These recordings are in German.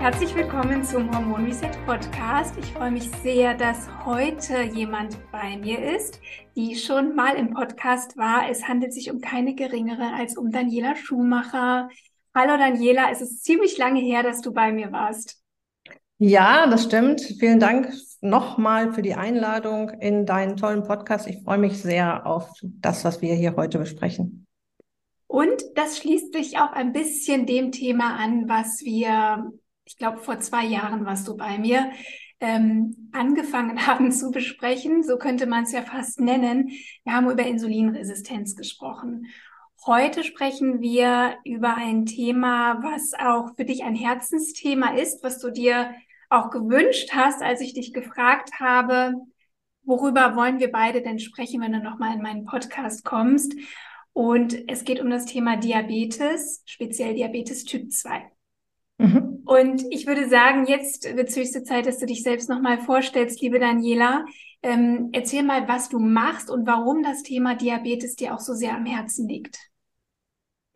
Herzlich willkommen zum Hormon Reset Podcast. Ich freue mich sehr, dass heute jemand bei mir ist, die schon mal im Podcast war. Es handelt sich um keine geringere als um Daniela Schumacher. Hallo Daniela, es ist ziemlich lange her, dass du bei mir warst. Ja, das stimmt. Vielen Dank nochmal für die Einladung in deinen tollen Podcast. Ich freue mich sehr auf das, was wir hier heute besprechen. Und das schließt sich auch ein bisschen dem Thema an, was wir ich glaube, vor zwei Jahren warst du bei mir, ähm, angefangen haben zu besprechen. So könnte man es ja fast nennen. Wir haben über Insulinresistenz gesprochen. Heute sprechen wir über ein Thema, was auch für dich ein Herzensthema ist, was du dir auch gewünscht hast, als ich dich gefragt habe, worüber wollen wir beide denn sprechen, wenn du nochmal in meinen Podcast kommst. Und es geht um das Thema Diabetes, speziell Diabetes Typ 2. Mhm. Und ich würde sagen, jetzt wird es höchste Zeit, dass du dich selbst nochmal vorstellst, liebe Daniela. Ähm, erzähl mal, was du machst und warum das Thema Diabetes dir auch so sehr am Herzen liegt.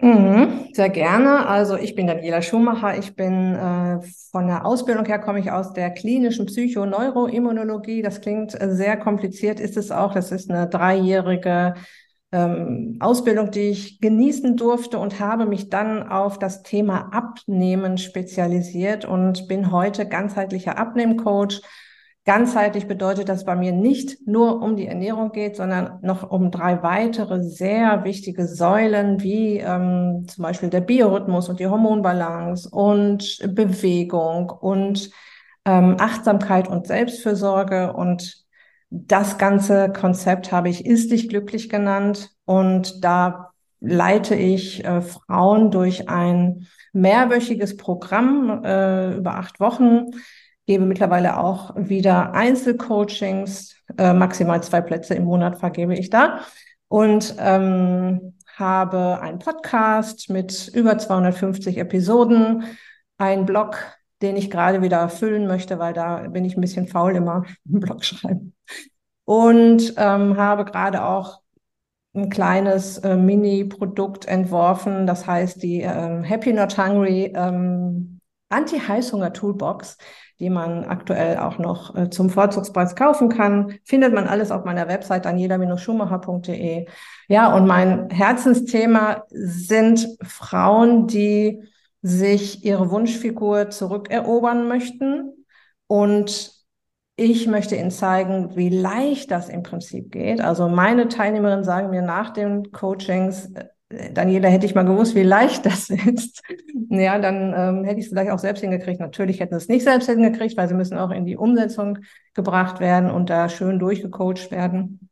Mhm, sehr gerne. Also ich bin Daniela Schumacher. Ich bin äh, von der Ausbildung her komme ich aus der klinischen Psychoneuroimmunologie. Das klingt äh, sehr kompliziert, ist es auch. Das ist eine dreijährige ähm, Ausbildung, die ich genießen durfte und habe mich dann auf das Thema Abnehmen spezialisiert und bin heute ganzheitlicher Abnehmcoach. Ganzheitlich bedeutet, dass bei mir nicht nur um die Ernährung geht, sondern noch um drei weitere sehr wichtige Säulen, wie ähm, zum Beispiel der Biorhythmus und die Hormonbalance und Bewegung und ähm, Achtsamkeit und Selbstfürsorge und das ganze Konzept habe ich Ist dich glücklich genannt. Und da leite ich äh, Frauen durch ein mehrwöchiges Programm äh, über acht Wochen, gebe mittlerweile auch wieder Einzelcoachings, äh, maximal zwei Plätze im Monat vergebe ich da. Und ähm, habe einen Podcast mit über 250 Episoden, einen Blog, den ich gerade wieder erfüllen möchte, weil da bin ich ein bisschen faul immer im Blog schreiben. Und ähm, habe gerade auch ein kleines äh, Mini-Produkt entworfen, das heißt die ähm, Happy Not Hungry ähm, Anti-Heißhunger-Toolbox, die man aktuell auch noch äh, zum Vorzugspreis kaufen kann. Findet man alles auf meiner Website daniela-schumacher.de. Ja, und mein Herzensthema sind Frauen, die sich ihre Wunschfigur zurückerobern möchten. Und ich möchte Ihnen zeigen, wie leicht das im Prinzip geht. Also meine Teilnehmerinnen sagen mir nach den Coachings, äh, Daniela, hätte ich mal gewusst, wie leicht das ist, ja, dann ähm, hätte ich es vielleicht auch selbst hingekriegt. Natürlich hätten sie es nicht selbst hingekriegt, weil sie müssen auch in die Umsetzung gebracht werden und da schön durchgecoacht werden.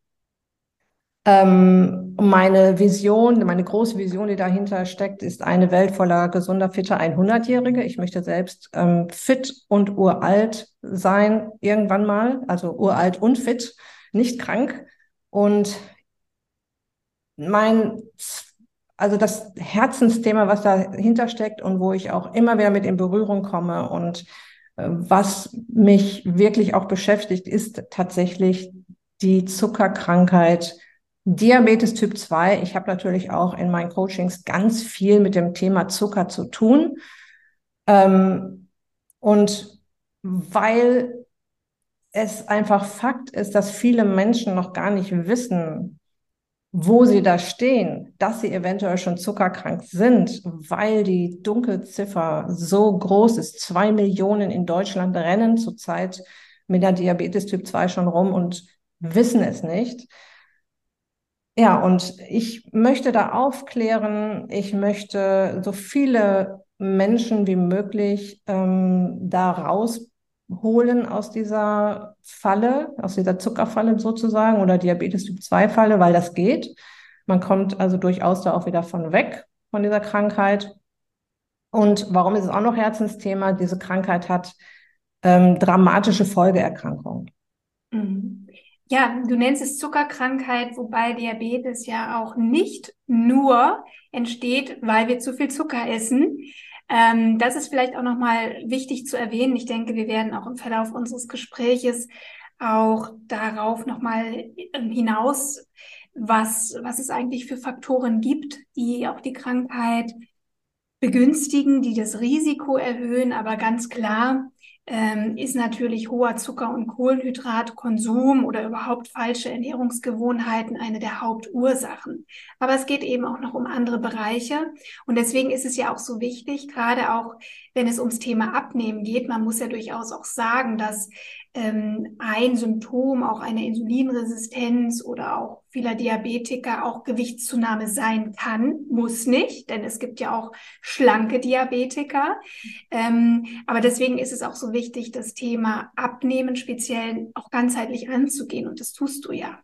Ähm, meine Vision, meine große Vision, die dahinter steckt, ist eine Welt voller gesunder, fitter 100-Jährige. Ich möchte selbst ähm, fit und uralt sein irgendwann mal, also uralt und fit, nicht krank. Und mein, also das Herzensthema, was dahinter steckt und wo ich auch immer wieder mit in Berührung komme und äh, was mich wirklich auch beschäftigt, ist tatsächlich die Zuckerkrankheit Diabetes Typ 2. Ich habe natürlich auch in meinen Coachings ganz viel mit dem Thema Zucker zu tun. Ähm, und weil es einfach Fakt ist, dass viele Menschen noch gar nicht wissen, wo sie da stehen, dass sie eventuell schon zuckerkrank sind, weil die Dunkelziffer so groß ist. Zwei Millionen in Deutschland rennen zurzeit mit der Diabetes Typ 2 schon rum und wissen es nicht. Ja, und ich möchte da aufklären, ich möchte so viele Menschen wie möglich ähm, da rausholen aus dieser Falle, aus dieser Zuckerfalle sozusagen oder Diabetes Typ 2 Falle, weil das geht. Man kommt also durchaus da auch wieder von weg. von dieser Krankheit. Und warum ist es auch noch Herzensthema? Diese Krankheit hat ähm, dramatische Folgeerkrankungen. Mhm. Ja, du nennst es Zuckerkrankheit, wobei Diabetes ja auch nicht nur entsteht, weil wir zu viel Zucker essen. Ähm, das ist vielleicht auch nochmal wichtig zu erwähnen. Ich denke, wir werden auch im Verlauf unseres Gespräches auch darauf nochmal ähm, hinaus, was, was es eigentlich für Faktoren gibt, die auch die Krankheit begünstigen, die das Risiko erhöhen. Aber ganz klar, ähm, ist natürlich hoher Zucker- und Kohlenhydratkonsum oder überhaupt falsche Ernährungsgewohnheiten eine der Hauptursachen. Aber es geht eben auch noch um andere Bereiche. Und deswegen ist es ja auch so wichtig, gerade auch wenn es ums Thema Abnehmen geht, man muss ja durchaus auch sagen, dass ähm, ein Symptom auch eine Insulinresistenz oder auch vieler Diabetiker auch Gewichtszunahme sein kann, muss nicht, denn es gibt ja auch schlanke Diabetiker. Ähm, aber deswegen ist es auch so wichtig, das Thema Abnehmen speziell auch ganzheitlich anzugehen und das tust du ja.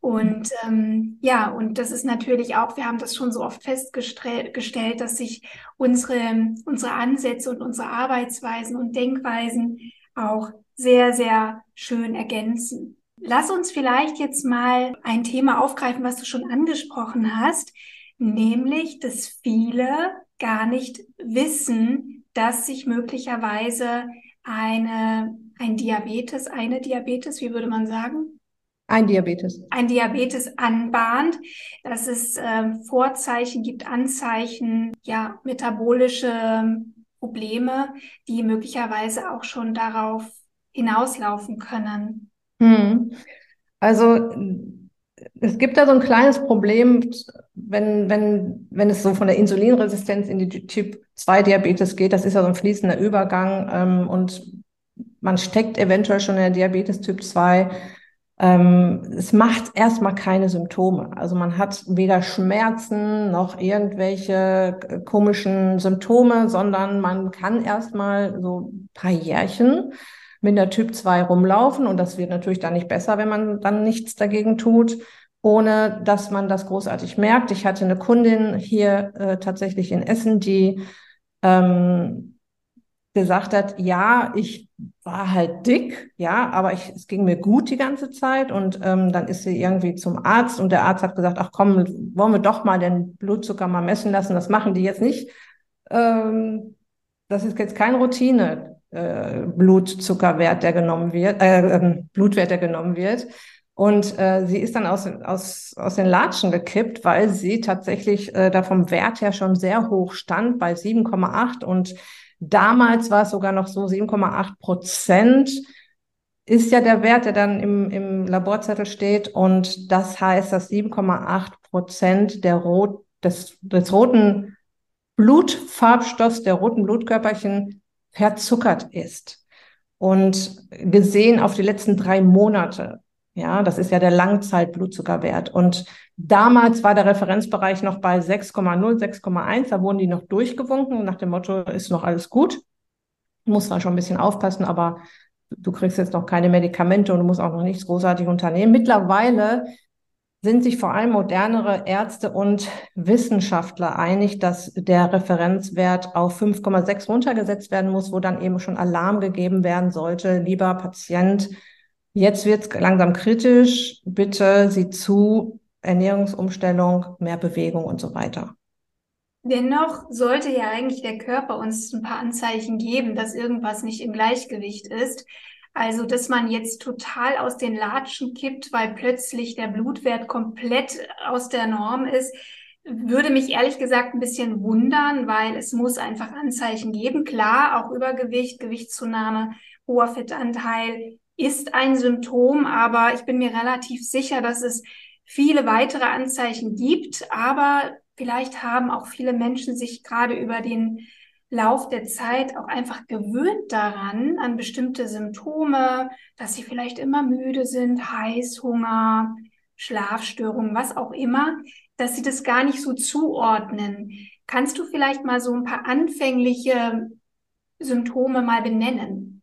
Und ähm, ja, und das ist natürlich auch, wir haben das schon so oft festgestellt, dass sich unsere, unsere Ansätze und unsere Arbeitsweisen und Denkweisen auch sehr, sehr schön ergänzen. Lass uns vielleicht jetzt mal ein Thema aufgreifen, was du schon angesprochen hast, nämlich, dass viele gar nicht wissen, dass sich möglicherweise eine, ein Diabetes, eine Diabetes, wie würde man sagen? Ein Diabetes. Ein Diabetes anbahnt, dass es äh, Vorzeichen gibt, Anzeichen, ja, metabolische Probleme, die möglicherweise auch schon darauf hinauslaufen können. Hm. Also es gibt da so ein kleines Problem, wenn, wenn, wenn es so von der Insulinresistenz in die Typ-2-Diabetes geht. Das ist ja so ein fließender Übergang ähm, und man steckt eventuell schon in der Diabetes Typ 2. Ähm, es macht erstmal keine Symptome. Also man hat weder Schmerzen noch irgendwelche äh, komischen Symptome, sondern man kann erstmal so ein paar Jährchen mit der Typ 2 rumlaufen und das wird natürlich dann nicht besser, wenn man dann nichts dagegen tut, ohne dass man das großartig merkt. Ich hatte eine Kundin hier äh, tatsächlich in Essen, die ähm, gesagt hat, ja, ich war halt dick, ja, aber ich, es ging mir gut die ganze Zeit und ähm, dann ist sie irgendwie zum Arzt und der Arzt hat gesagt, ach komm, wollen wir doch mal den Blutzucker mal messen lassen, das machen die jetzt nicht. Ähm, das ist jetzt keine Routine äh, Blutzuckerwert, der genommen wird, äh, äh, Blutwert, der genommen wird. Und äh, sie ist dann aus, aus, aus den Latschen gekippt, weil sie tatsächlich äh, da vom Wert her schon sehr hoch stand, bei 7,8. Und damals war es sogar noch so 7,8 Prozent ist ja der Wert, der dann im, im Laborzettel steht. Und das heißt, dass 7,8 Prozent der Rot, des, des roten Blutfarbstoffs, der roten Blutkörperchen verzuckert ist. Und gesehen auf die letzten drei Monate, ja, das ist ja der Langzeitblutzuckerwert. Und damals war der Referenzbereich noch bei 6,0, 6,1. Da wurden die noch durchgewunken nach dem Motto, ist noch alles gut. Muss zwar schon ein bisschen aufpassen, aber du kriegst jetzt noch keine Medikamente und du musst auch noch nichts großartig unternehmen. Mittlerweile sind sich vor allem modernere Ärzte und Wissenschaftler einig, dass der Referenzwert auf 5,6 runtergesetzt werden muss, wo dann eben schon Alarm gegeben werden sollte. Lieber Patient, jetzt wird es langsam kritisch. Bitte sieh zu, Ernährungsumstellung, mehr Bewegung und so weiter. Dennoch sollte ja eigentlich der Körper uns ein paar Anzeichen geben, dass irgendwas nicht im Gleichgewicht ist. Also, dass man jetzt total aus den Latschen kippt, weil plötzlich der Blutwert komplett aus der Norm ist, würde mich ehrlich gesagt ein bisschen wundern, weil es muss einfach Anzeichen geben. Klar, auch Übergewicht, Gewichtszunahme, hoher Fettanteil ist ein Symptom, aber ich bin mir relativ sicher, dass es viele weitere Anzeichen gibt. Aber vielleicht haben auch viele Menschen sich gerade über den Lauf der Zeit auch einfach gewöhnt daran, an bestimmte Symptome, dass sie vielleicht immer müde sind, Heißhunger, Schlafstörungen, was auch immer, dass sie das gar nicht so zuordnen. Kannst du vielleicht mal so ein paar anfängliche Symptome mal benennen?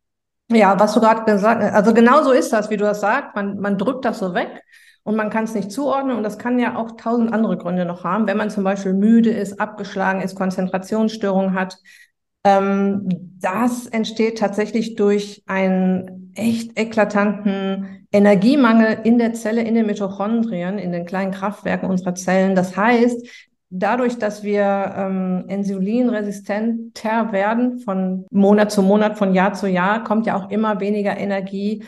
Ja, was du gerade gesagt hast, also genau so ist das, wie du das sagst. Man, man drückt das so weg und man kann es nicht zuordnen und das kann ja auch tausend andere Gründe noch haben, wenn man zum Beispiel müde ist, abgeschlagen ist, Konzentrationsstörungen hat. Ähm, das entsteht tatsächlich durch einen echt eklatanten Energiemangel in der Zelle, in den Mitochondrien, in den kleinen Kraftwerken unserer Zellen. Das heißt, dadurch, dass wir ähm, insulinresistenter werden von Monat zu Monat, von Jahr zu Jahr, kommt ja auch immer weniger Energie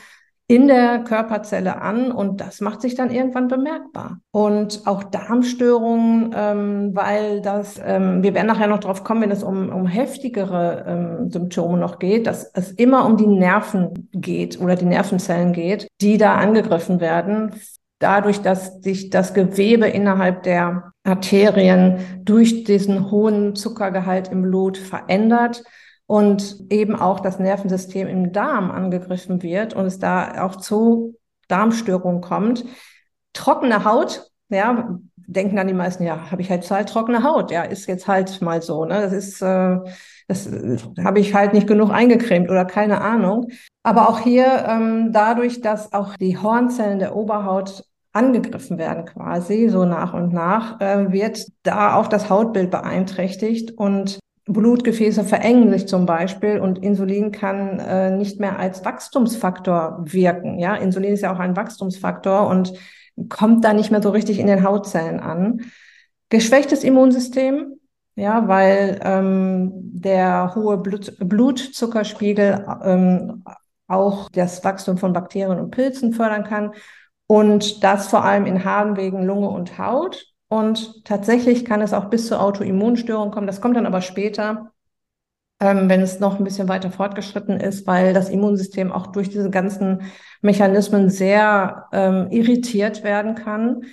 in der Körperzelle an und das macht sich dann irgendwann bemerkbar. Und auch Darmstörungen, ähm, weil das, ähm, wir werden nachher noch drauf kommen, wenn es um, um heftigere ähm, Symptome noch geht, dass es immer um die Nerven geht oder die Nervenzellen geht, die da angegriffen werden. Dadurch, dass sich das Gewebe innerhalb der Arterien durch diesen hohen Zuckergehalt im Blut verändert und eben auch das Nervensystem im Darm angegriffen wird und es da auch zu Darmstörungen kommt. Trockene Haut, ja, denken dann die meisten, ja, habe ich halt halt trockene Haut, ja, ist jetzt halt mal so, ne? Das ist, äh, das äh, habe ich halt nicht genug eingecremt oder keine Ahnung. Aber auch hier ähm, dadurch, dass auch die Hornzellen der Oberhaut angegriffen werden quasi, so nach und nach, äh, wird da auch das Hautbild beeinträchtigt und Blutgefäße verengen sich zum Beispiel und Insulin kann äh, nicht mehr als Wachstumsfaktor wirken. Ja, Insulin ist ja auch ein Wachstumsfaktor und kommt da nicht mehr so richtig in den Hautzellen an. Geschwächtes Immunsystem, ja, weil ähm, der hohe Blut Blutzuckerspiegel ähm, auch das Wachstum von Bakterien und Pilzen fördern kann und das vor allem in Harnwegen, Lunge und Haut. Und tatsächlich kann es auch bis zur Autoimmunstörung kommen. Das kommt dann aber später, ähm, wenn es noch ein bisschen weiter fortgeschritten ist, weil das Immunsystem auch durch diese ganzen Mechanismen sehr ähm, irritiert werden kann,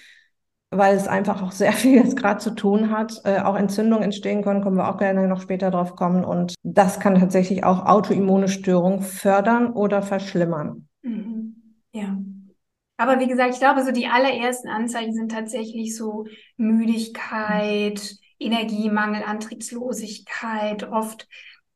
weil es einfach auch sehr viel jetzt gerade zu tun hat. Äh, auch Entzündungen entstehen können, kommen wir auch gerne noch später drauf kommen. Und das kann tatsächlich auch autoimmune Störungen fördern oder verschlimmern. Mhm. Ja. Aber wie gesagt, ich glaube, so die allerersten Anzeichen sind tatsächlich so Müdigkeit, Energiemangel, Antriebslosigkeit, oft.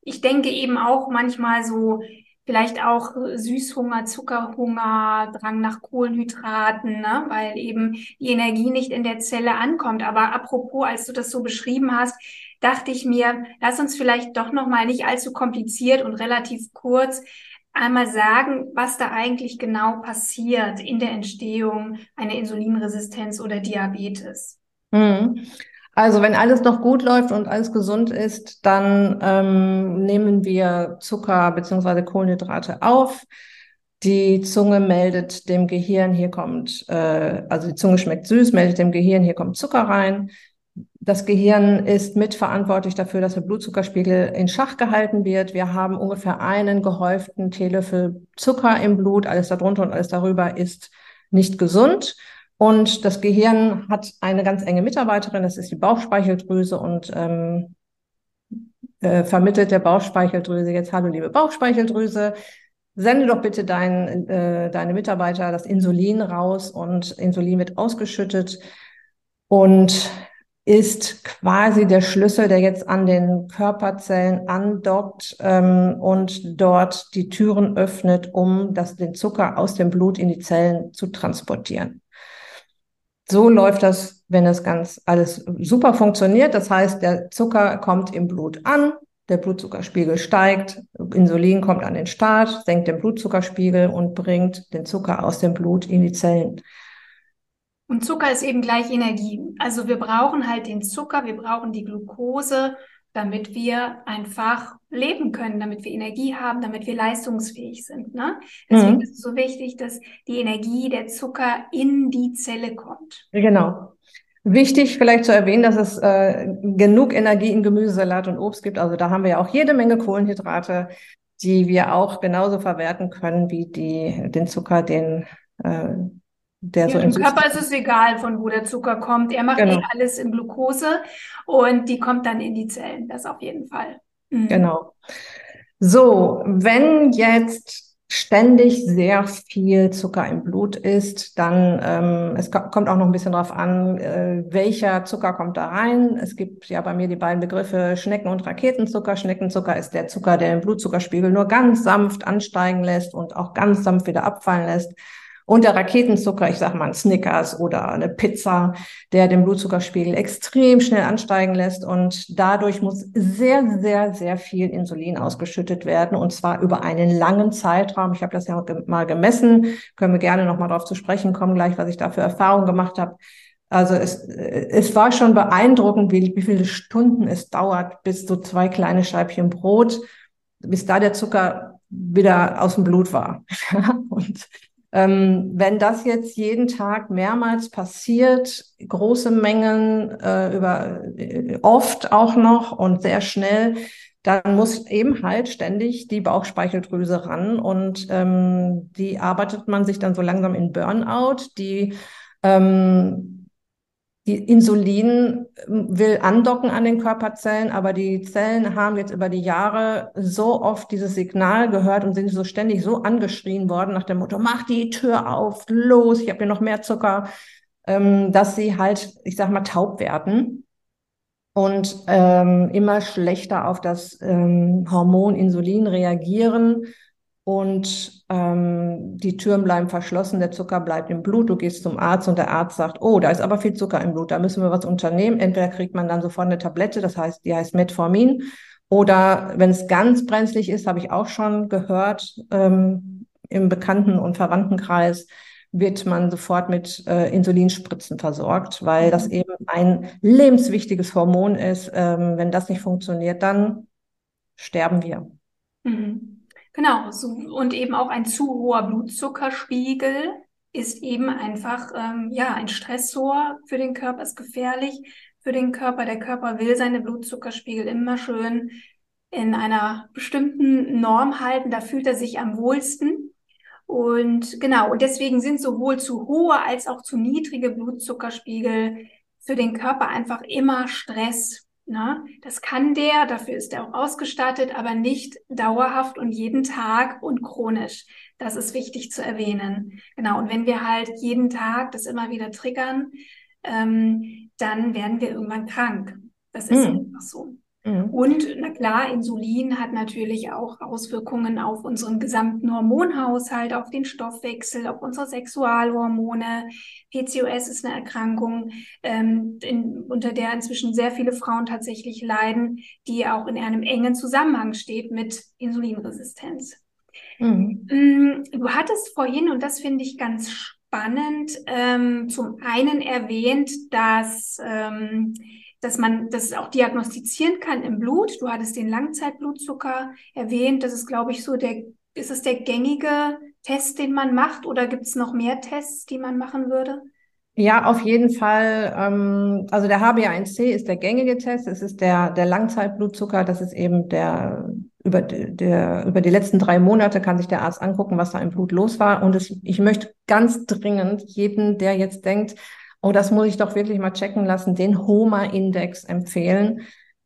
Ich denke eben auch manchmal so, vielleicht auch Süßhunger, Zuckerhunger, Drang nach Kohlenhydraten, ne? weil eben die Energie nicht in der Zelle ankommt. Aber apropos, als du das so beschrieben hast, dachte ich mir, lass uns vielleicht doch noch mal nicht allzu kompliziert und relativ kurz einmal sagen, was da eigentlich genau passiert in der Entstehung einer Insulinresistenz oder Diabetes? Mhm. Also wenn alles noch gut läuft und alles gesund ist, dann ähm, nehmen wir Zucker beziehungsweise Kohlenhydrate auf. Die Zunge meldet dem Gehirn, hier kommt, äh, also die Zunge schmeckt süß, meldet dem Gehirn, hier kommt Zucker rein. Das Gehirn ist mitverantwortlich dafür, dass der Blutzuckerspiegel in Schach gehalten wird. Wir haben ungefähr einen gehäuften Teelöffel Zucker im Blut. Alles darunter und alles darüber ist nicht gesund. Und das Gehirn hat eine ganz enge Mitarbeiterin, das ist die Bauchspeicheldrüse und ähm, äh, vermittelt der Bauchspeicheldrüse jetzt, hallo liebe Bauchspeicheldrüse, sende doch bitte dein, äh, deine Mitarbeiter das Insulin raus und Insulin wird ausgeschüttet. Und ist quasi der Schlüssel, der jetzt an den Körperzellen andockt ähm, und dort die Türen öffnet, um das, den Zucker aus dem Blut in die Zellen zu transportieren. So läuft das, wenn es ganz alles super funktioniert. Das heißt, der Zucker kommt im Blut an, der Blutzuckerspiegel steigt, Insulin kommt an den Start, senkt den Blutzuckerspiegel und bringt den Zucker aus dem Blut in die Zellen. Und Zucker ist eben gleich Energie. Also wir brauchen halt den Zucker, wir brauchen die Glucose, damit wir einfach leben können, damit wir Energie haben, damit wir leistungsfähig sind. Ne? Deswegen mhm. ist es so wichtig, dass die Energie, der Zucker in die Zelle kommt. Genau. Wichtig vielleicht zu erwähnen, dass es äh, genug Energie in Gemüsesalat und Obst gibt. Also da haben wir ja auch jede Menge Kohlenhydrate, die wir auch genauso verwerten können wie die, den Zucker, den äh, der so Im Körper ist es egal, von wo der Zucker kommt. Er macht genau. eh alles in Glucose und die kommt dann in die Zellen. Das auf jeden Fall. Mhm. Genau. So, wenn jetzt ständig sehr viel Zucker im Blut ist, dann ähm, es kommt auch noch ein bisschen darauf an, äh, welcher Zucker kommt da rein. Es gibt ja bei mir die beiden Begriffe Schnecken- und Raketenzucker. Schneckenzucker ist der Zucker, der den Blutzuckerspiegel nur ganz sanft ansteigen lässt und auch ganz sanft wieder abfallen lässt. Und der Raketenzucker, ich sage mal ein Snickers oder eine Pizza, der den Blutzuckerspiegel extrem schnell ansteigen lässt. Und dadurch muss sehr, sehr, sehr viel Insulin ausgeschüttet werden. Und zwar über einen langen Zeitraum. Ich habe das ja mal gemessen. Können wir gerne nochmal darauf zu sprechen kommen, gleich, was ich da für Erfahrungen gemacht habe. Also es, es war schon beeindruckend, wie, wie viele Stunden es dauert, bis so zwei kleine Scheibchen Brot, bis da der Zucker wieder aus dem Blut war. und ähm, wenn das jetzt jeden Tag mehrmals passiert, große Mengen, äh, über, äh, oft auch noch und sehr schnell, dann muss eben halt ständig die Bauchspeicheldrüse ran und ähm, die arbeitet man sich dann so langsam in Burnout. Die ähm, die Insulin ähm, will andocken an den Körperzellen, aber die Zellen haben jetzt über die Jahre so oft dieses Signal gehört und sind so ständig so angeschrien worden nach dem Motto, mach die Tür auf, los, ich habe hier noch mehr Zucker, ähm, dass sie halt, ich sag mal, taub werden und ähm, immer schlechter auf das Hormon Insulin reagieren und ähm, die Türen bleiben verschlossen, der Zucker bleibt im Blut, du gehst zum Arzt und der Arzt sagt, oh, da ist aber viel Zucker im Blut, da müssen wir was unternehmen. Entweder kriegt man dann sofort eine Tablette, das heißt, die heißt Metformin, oder wenn es ganz brenzlig ist, habe ich auch schon gehört, ähm, im Bekannten- und Verwandtenkreis wird man sofort mit äh, Insulinspritzen versorgt, weil das mhm. eben ein lebenswichtiges Hormon ist. Ähm, wenn das nicht funktioniert, dann sterben wir. Mhm. Genau, so, und eben auch ein zu hoher Blutzuckerspiegel ist eben einfach ähm, ja ein Stressor für den Körper, ist gefährlich für den Körper. Der Körper will seine Blutzuckerspiegel immer schön in einer bestimmten Norm halten. Da fühlt er sich am wohlsten. Und genau, und deswegen sind sowohl zu hohe als auch zu niedrige Blutzuckerspiegel für den Körper einfach immer Stress. Na, das kann der, dafür ist er auch ausgestattet, aber nicht dauerhaft und jeden Tag und chronisch. Das ist wichtig zu erwähnen. Genau, und wenn wir halt jeden Tag das immer wieder triggern, ähm, dann werden wir irgendwann krank. Das ist mhm. einfach so. Mhm. Und na klar, Insulin hat natürlich auch Auswirkungen auf unseren gesamten Hormonhaushalt, auf den Stoffwechsel, auf unsere Sexualhormone. PCOS ist eine Erkrankung, ähm, in, unter der inzwischen sehr viele Frauen tatsächlich leiden, die auch in einem engen Zusammenhang steht mit Insulinresistenz. Mhm. Mm, du hattest vorhin, und das finde ich ganz spannend, ähm, zum einen erwähnt, dass ähm, dass man das auch diagnostizieren kann im Blut. Du hattest den Langzeitblutzucker erwähnt. Das ist, glaube ich, so der, ist es der gängige Test, den man macht oder gibt es noch mehr Tests, die man machen würde? Ja, auf jeden Fall. Ähm, also der HbA1c ist der gängige Test. Es ist der, der Langzeitblutzucker. Das ist eben der über, der, über die letzten drei Monate kann sich der Arzt angucken, was da im Blut los war. Und es, ich möchte ganz dringend jeden, der jetzt denkt, oh, das muss ich doch wirklich mal checken lassen, den HOMA-Index empfehlen.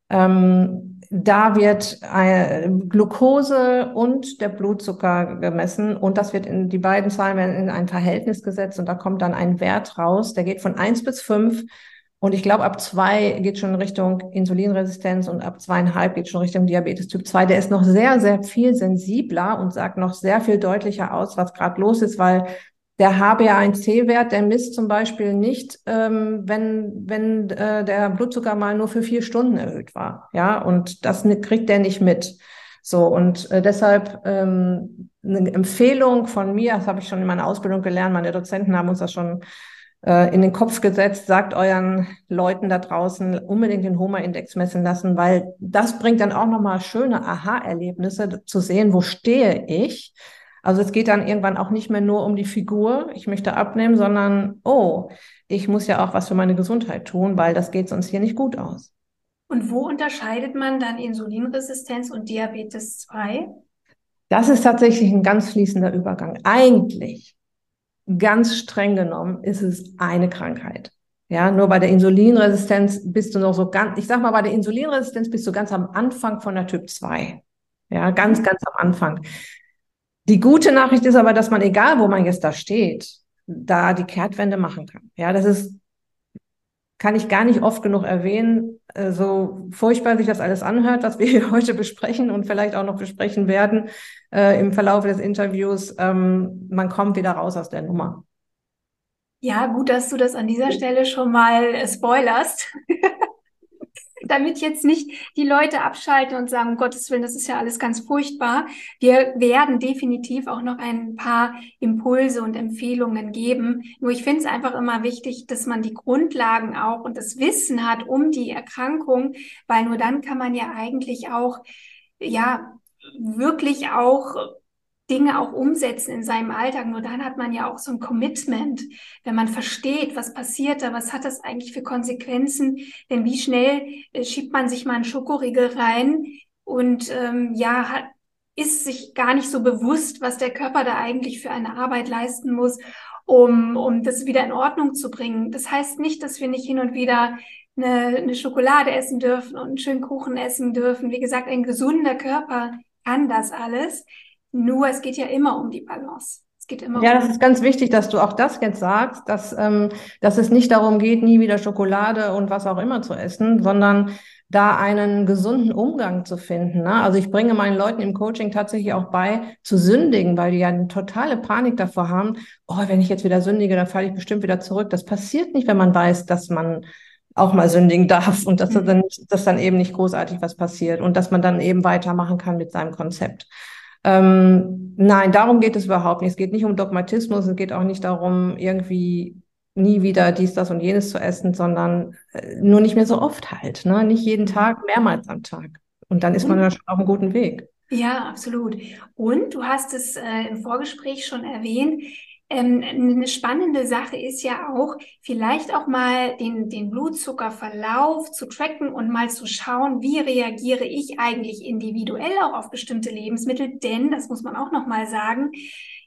Ähm, da wird äh, Glucose und der Blutzucker gemessen und das wird in die beiden Zahlen werden in ein Verhältnis gesetzt und da kommt dann ein Wert raus, der geht von eins bis fünf und ich glaube, ab zwei geht schon Richtung Insulinresistenz und ab zweieinhalb geht schon Richtung Diabetes Typ 2. Der ist noch sehr, sehr viel sensibler und sagt noch sehr viel deutlicher aus, was gerade los ist, weil der HbA1c-Wert, der misst zum Beispiel nicht, ähm, wenn, wenn äh, der Blutzucker mal nur für vier Stunden erhöht war. Ja, und das kriegt der nicht mit. So, und äh, deshalb ähm, eine Empfehlung von mir, das habe ich schon in meiner Ausbildung gelernt, meine Dozenten haben uns das schon äh, in den Kopf gesetzt, sagt euren Leuten da draußen unbedingt den HOMA-Index messen lassen, weil das bringt dann auch nochmal schöne Aha-Erlebnisse zu sehen, wo stehe ich also es geht dann irgendwann auch nicht mehr nur um die Figur, ich möchte abnehmen, sondern, oh, ich muss ja auch was für meine Gesundheit tun, weil das geht sonst hier nicht gut aus. Und wo unterscheidet man dann Insulinresistenz und Diabetes 2? Das ist tatsächlich ein ganz fließender Übergang. Eigentlich, ganz streng genommen, ist es eine Krankheit. Ja, nur bei der Insulinresistenz bist du noch so ganz, ich sag mal, bei der Insulinresistenz bist du ganz am Anfang von der Typ 2. Ja, ganz, ganz am Anfang. Die gute Nachricht ist aber, dass man, egal wo man jetzt da steht, da die Kehrtwende machen kann. Ja, das ist kann ich gar nicht oft genug erwähnen, äh, so furchtbar sich das alles anhört, was wir hier heute besprechen und vielleicht auch noch besprechen werden äh, im Verlauf des Interviews. Ähm, man kommt wieder raus aus der Nummer. Ja, gut, dass du das an dieser Stelle schon mal äh, spoilerst. damit jetzt nicht die Leute abschalten und sagen, um Gottes Willen, das ist ja alles ganz furchtbar. Wir werden definitiv auch noch ein paar Impulse und Empfehlungen geben. Nur ich finde es einfach immer wichtig, dass man die Grundlagen auch und das Wissen hat um die Erkrankung, weil nur dann kann man ja eigentlich auch, ja, wirklich auch Dinge auch umsetzen in seinem Alltag. Nur dann hat man ja auch so ein Commitment, wenn man versteht, was passiert da, was hat das eigentlich für Konsequenzen, denn wie schnell äh, schiebt man sich mal einen Schokoriegel rein und ähm, ja, hat, ist sich gar nicht so bewusst, was der Körper da eigentlich für eine Arbeit leisten muss, um, um das wieder in Ordnung zu bringen. Das heißt nicht, dass wir nicht hin und wieder eine, eine Schokolade essen dürfen und einen schönen Kuchen essen dürfen. Wie gesagt, ein gesunder Körper kann das alles. Nur es geht ja immer um die Balance. Es geht immer ja, um das ist ganz wichtig, dass du auch das jetzt sagst, dass, ähm, dass es nicht darum geht, nie wieder Schokolade und was auch immer zu essen, sondern da einen gesunden Umgang zu finden. Ne? Also ich bringe meinen Leuten im Coaching tatsächlich auch bei, zu sündigen, weil die ja eine totale Panik davor haben, oh, wenn ich jetzt wieder sündige, dann falle ich bestimmt wieder zurück. Das passiert nicht, wenn man weiß, dass man auch mal sündigen darf und dass, mhm. dann, dass dann eben nicht großartig was passiert und dass man dann eben weitermachen kann mit seinem Konzept. Ähm, nein, darum geht es überhaupt nicht. Es geht nicht um Dogmatismus, es geht auch nicht darum, irgendwie nie wieder dies, das und jenes zu essen, sondern äh, nur nicht mehr so oft halt. Ne? Nicht jeden Tag, mehrmals am Tag. Und dann ist man ja schon auf einem guten Weg. Ja, absolut. Und du hast es äh, im Vorgespräch schon erwähnt, ähm, eine spannende Sache ist ja auch, vielleicht auch mal den, den Blutzuckerverlauf zu tracken und mal zu schauen, wie reagiere ich eigentlich individuell auch auf bestimmte Lebensmittel. Denn, das muss man auch nochmal sagen,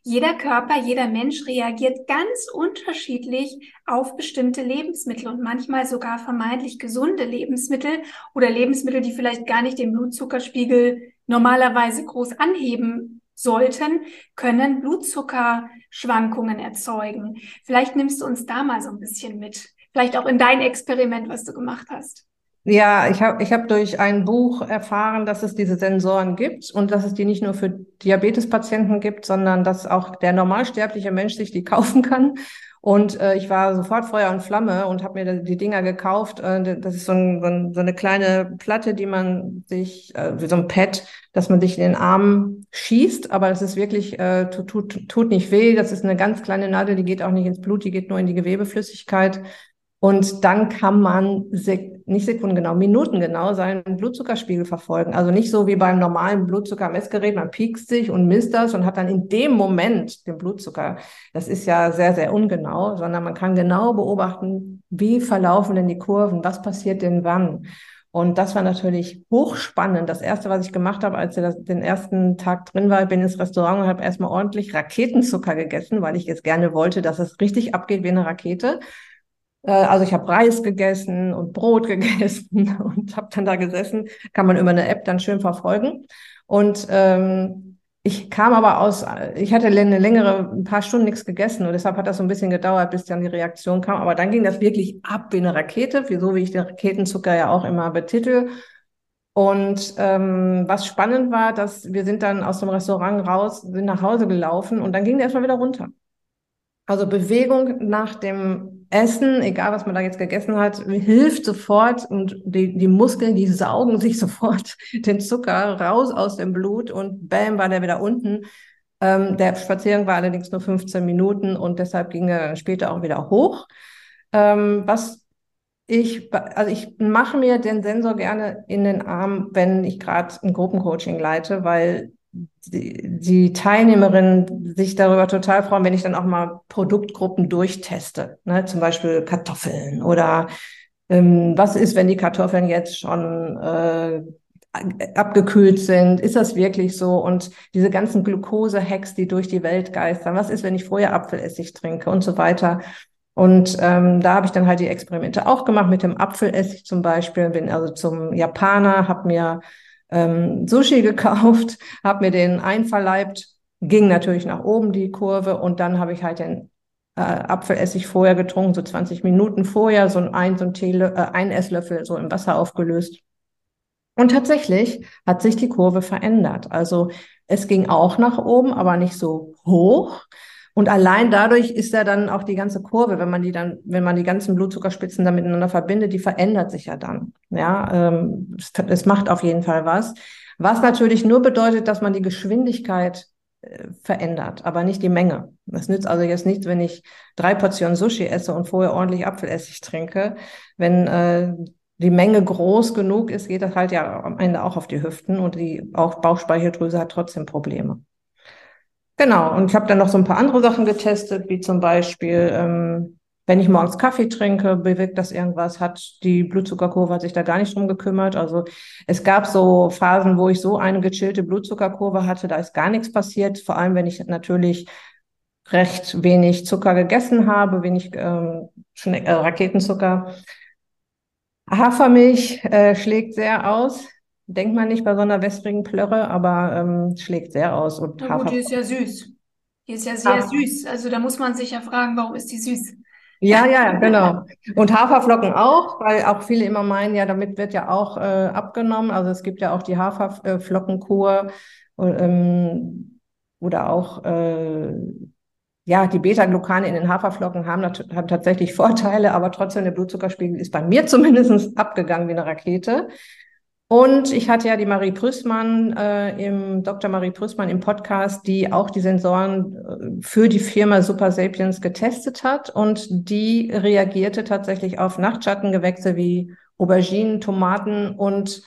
jeder Körper, jeder Mensch reagiert ganz unterschiedlich auf bestimmte Lebensmittel und manchmal sogar vermeintlich gesunde Lebensmittel oder Lebensmittel, die vielleicht gar nicht den Blutzuckerspiegel normalerweise groß anheben sollten, können Blutzuckerschwankungen erzeugen. Vielleicht nimmst du uns da mal so ein bisschen mit. Vielleicht auch in dein Experiment, was du gemacht hast. Ja, ich habe ich hab durch ein Buch erfahren, dass es diese Sensoren gibt und dass es die nicht nur für Diabetespatienten gibt, sondern dass auch der normalsterbliche Mensch sich die kaufen kann. Und äh, ich war sofort Feuer und Flamme und habe mir die Dinger gekauft. Äh, das ist so, ein, so, ein, so, eine kleine Platte, die man sich, äh, wie so ein Pad, dass man sich in den Arm schießt. Aber das ist wirklich, äh, tut, tut, tut nicht weh. Das ist eine ganz kleine Nadel, die geht auch nicht ins Blut, die geht nur in die Gewebeflüssigkeit. Und dann kann man sek nicht sekundengenau, minutengenau seinen Blutzuckerspiegel verfolgen. Also nicht so wie beim normalen Blutzuckermessgerät, man piekst sich und misst das und hat dann in dem Moment den Blutzucker. Das ist ja sehr, sehr ungenau, sondern man kann genau beobachten, wie verlaufen denn die Kurven, was passiert denn wann. Und das war natürlich hochspannend. Das erste, was ich gemacht habe, als ich den ersten Tag drin war, bin ins Restaurant und habe erstmal ordentlich Raketenzucker gegessen, weil ich jetzt gerne wollte, dass es richtig abgeht wie eine Rakete. Äh, also ich habe Reis gegessen und Brot gegessen und habe dann da gesessen. Kann man über eine App dann schön verfolgen. Und ähm, ich kam aber aus, ich hatte eine längere, ein paar Stunden nichts gegessen und deshalb hat das so ein bisschen gedauert, bis dann die Reaktion kam. Aber dann ging das wirklich ab wie eine Rakete, wie so wie ich den Raketenzucker ja auch immer betitel. Und ähm, was spannend war, dass wir sind dann aus dem Restaurant raus, sind nach Hause gelaufen und dann ging der erstmal wieder runter. Also Bewegung nach dem Essen, egal was man da jetzt gegessen hat, hilft sofort und die, die Muskeln, die saugen sich sofort den Zucker raus aus dem Blut und bam, war der wieder unten. Ähm, der Spaziergang war allerdings nur 15 Minuten und deshalb ging er später auch wieder hoch. Ähm, was ich, also ich mache mir den Sensor gerne in den Arm, wenn ich gerade ein Gruppencoaching leite, weil die, Teilnehmerinnen sich darüber total freuen, wenn ich dann auch mal Produktgruppen durchteste, ne? zum Beispiel Kartoffeln oder ähm, was ist, wenn die Kartoffeln jetzt schon äh, abgekühlt sind? Ist das wirklich so? Und diese ganzen Glukose-Hacks, die durch die Welt geistern, was ist, wenn ich vorher Apfelessig trinke und so weiter? Und ähm, da habe ich dann halt die Experimente auch gemacht mit dem Apfelessig zum Beispiel. Bin also zum Japaner, habe mir ähm, Sushi gekauft, habe mir den einverleibt, ging natürlich nach oben die Kurve und dann habe ich halt den äh, Apfelessig vorher getrunken, so 20 Minuten vorher, so ein, so ein, Teele, äh, ein Esslöffel so im Wasser aufgelöst. Und tatsächlich hat sich die Kurve verändert. Also es ging auch nach oben, aber nicht so hoch. Und allein dadurch ist ja dann auch die ganze Kurve, wenn man die dann, wenn man die ganzen Blutzuckerspitzen dann miteinander verbindet, die verändert sich ja dann. Ja, ähm, es, es macht auf jeden Fall was. Was natürlich nur bedeutet, dass man die Geschwindigkeit äh, verändert, aber nicht die Menge. Das nützt also jetzt nichts, wenn ich drei Portionen Sushi esse und vorher ordentlich Apfelessig trinke. Wenn äh, die Menge groß genug ist, geht das halt ja am Ende auch auf die Hüften und die auch Bauchspeicheldrüse hat trotzdem Probleme. Genau, und ich habe dann noch so ein paar andere Sachen getestet, wie zum Beispiel, ähm, wenn ich morgens Kaffee trinke, bewirkt das irgendwas, hat die Blutzuckerkurve hat sich da gar nicht drum gekümmert. Also es gab so Phasen, wo ich so eine gechillte Blutzuckerkurve hatte, da ist gar nichts passiert, vor allem wenn ich natürlich recht wenig Zucker gegessen habe, wenig ähm, äh, Raketenzucker. Hafermilch äh, schlägt sehr aus. Denkt man nicht bei so einer wässrigen Plörre, aber ähm, schlägt sehr aus. Und Na gut, die ist ja süß. Die ist ja sehr ah. süß. Also da muss man sich ja fragen, warum ist die süß? Ja, ja, genau. Und Haferflocken auch, weil auch viele immer meinen, ja, damit wird ja auch äh, abgenommen. Also es gibt ja auch die Haferflockenkur ähm, oder auch äh, ja, die Beta-Glucane in den Haferflocken haben, haben tatsächlich Vorteile, aber trotzdem der Blutzuckerspiegel ist bei mir zumindest abgegangen wie eine Rakete. Und ich hatte ja die Marie Prüßmann äh, im Dr. Marie Prüßmann im Podcast, die auch die Sensoren äh, für die Firma Super Sapiens getestet hat und die reagierte tatsächlich auf Nachtschattengewächse wie Auberginen, Tomaten und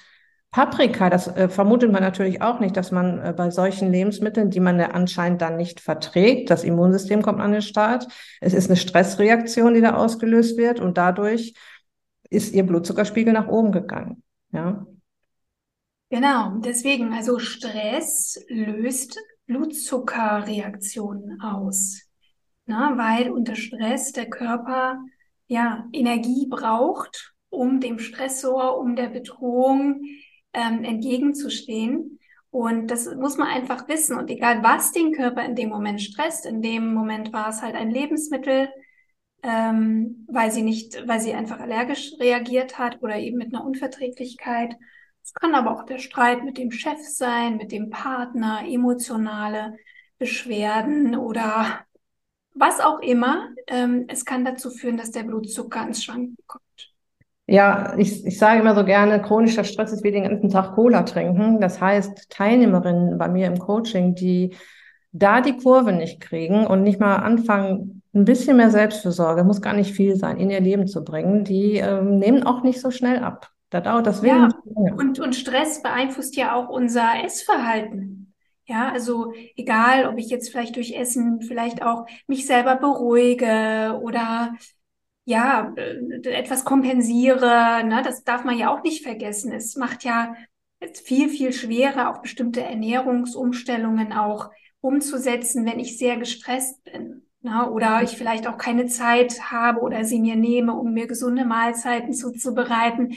Paprika. Das äh, vermutet man natürlich auch nicht, dass man äh, bei solchen Lebensmitteln, die man ja anscheinend dann nicht verträgt, das Immunsystem kommt an den Start. Es ist eine Stressreaktion, die da ausgelöst wird und dadurch ist ihr Blutzuckerspiegel nach oben gegangen. Ja. Genau, deswegen, also Stress löst Blutzuckerreaktionen aus, na, weil unter Stress der Körper ja Energie braucht, um dem Stressor, um der Bedrohung ähm, entgegenzustehen. Und das muss man einfach wissen. Und egal, was den Körper in dem Moment stresst, in dem Moment war es halt ein Lebensmittel, ähm, weil sie nicht, weil sie einfach allergisch reagiert hat oder eben mit einer Unverträglichkeit es kann aber auch der Streit mit dem Chef sein, mit dem Partner, emotionale Beschwerden oder was auch immer. Ähm, es kann dazu führen, dass der Blutzucker ins Schwanken kommt. Ja, ich, ich sage immer so gerne, chronischer Stress ist wie den ganzen Tag Cola trinken. Das heißt, Teilnehmerinnen bei mir im Coaching, die da die Kurve nicht kriegen und nicht mal anfangen, ein bisschen mehr Selbstfürsorge, muss gar nicht viel sein, in ihr Leben zu bringen, die ähm, nehmen auch nicht so schnell ab. Da dauert das ja, und, und Stress beeinflusst ja auch unser Essverhalten. Ja, also egal, ob ich jetzt vielleicht durch Essen vielleicht auch mich selber beruhige oder ja, äh, etwas kompensiere, ne, das darf man ja auch nicht vergessen. Es macht ja viel, viel schwerer, auch bestimmte Ernährungsumstellungen auch umzusetzen, wenn ich sehr gestresst bin. Na, ne? oder ich vielleicht auch keine Zeit habe oder sie mir nehme, um mir gesunde Mahlzeiten zuzubereiten.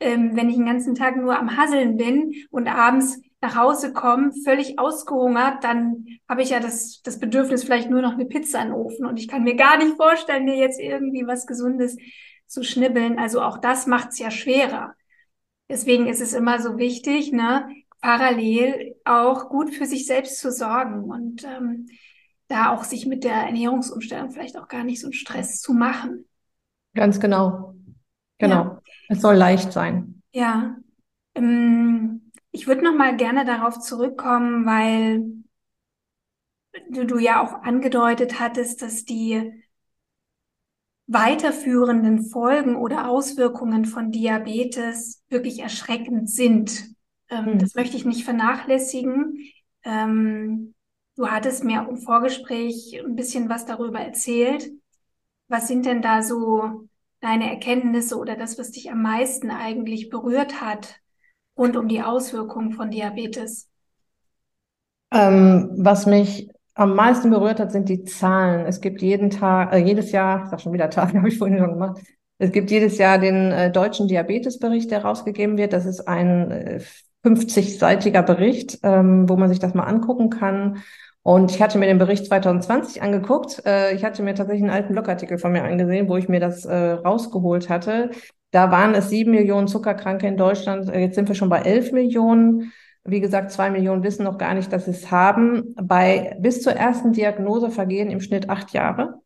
Ähm, wenn ich den ganzen Tag nur am Hasseln bin und abends nach Hause komme, völlig ausgehungert, dann habe ich ja das, das Bedürfnis, vielleicht nur noch eine Pizza in den Ofen. Und ich kann mir gar nicht vorstellen, mir jetzt irgendwie was Gesundes zu schnibbeln. Also auch das macht es ja schwerer. Deswegen ist es immer so wichtig, ne, parallel auch gut für sich selbst zu sorgen. Und ähm, da auch sich mit der Ernährungsumstellung vielleicht auch gar nicht so einen Stress zu machen. Ganz genau. Genau. Ja. Es soll leicht sein. Ja. Ähm, ich würde noch mal gerne darauf zurückkommen, weil du, du ja auch angedeutet hattest, dass die weiterführenden Folgen oder Auswirkungen von Diabetes wirklich erschreckend sind. Ähm, hm. Das möchte ich nicht vernachlässigen. Ähm, Du hattest mir im Vorgespräch ein bisschen was darüber erzählt. Was sind denn da so deine Erkenntnisse oder das, was dich am meisten eigentlich berührt hat rund um die Auswirkungen von Diabetes? Ähm, was mich am meisten berührt hat, sind die Zahlen. Es gibt jeden Tag, äh, jedes Jahr, ich sag schon wieder Tag, habe ich vorhin schon gemacht. Es gibt jedes Jahr den äh, deutschen Diabetesbericht, der rausgegeben wird. Das ist ein äh, 50-seitiger Bericht, ähm, wo man sich das mal angucken kann. Und ich hatte mir den Bericht 2020 angeguckt. Äh, ich hatte mir tatsächlich einen alten Blogartikel von mir angesehen, wo ich mir das äh, rausgeholt hatte. Da waren es sieben Millionen Zuckerkranke in Deutschland. Äh, jetzt sind wir schon bei elf Millionen. Wie gesagt, zwei Millionen wissen noch gar nicht, dass sie es haben. Bei bis zur ersten Diagnose vergehen im Schnitt acht Jahre.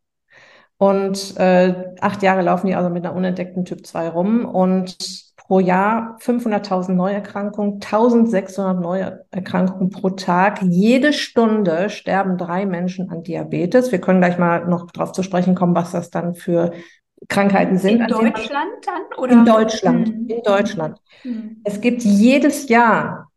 Und äh, acht Jahre laufen die also mit einer unentdeckten Typ 2 rum. Und pro Jahr 500.000 Neuerkrankungen, 1.600 Neuerkrankungen pro Tag. Jede Stunde sterben drei Menschen an Diabetes. Wir können gleich mal noch darauf zu sprechen kommen, was das dann für Krankheiten sind. In Deutschland dann? Oder? In Deutschland. Hm. In Deutschland. Hm. Es gibt jedes Jahr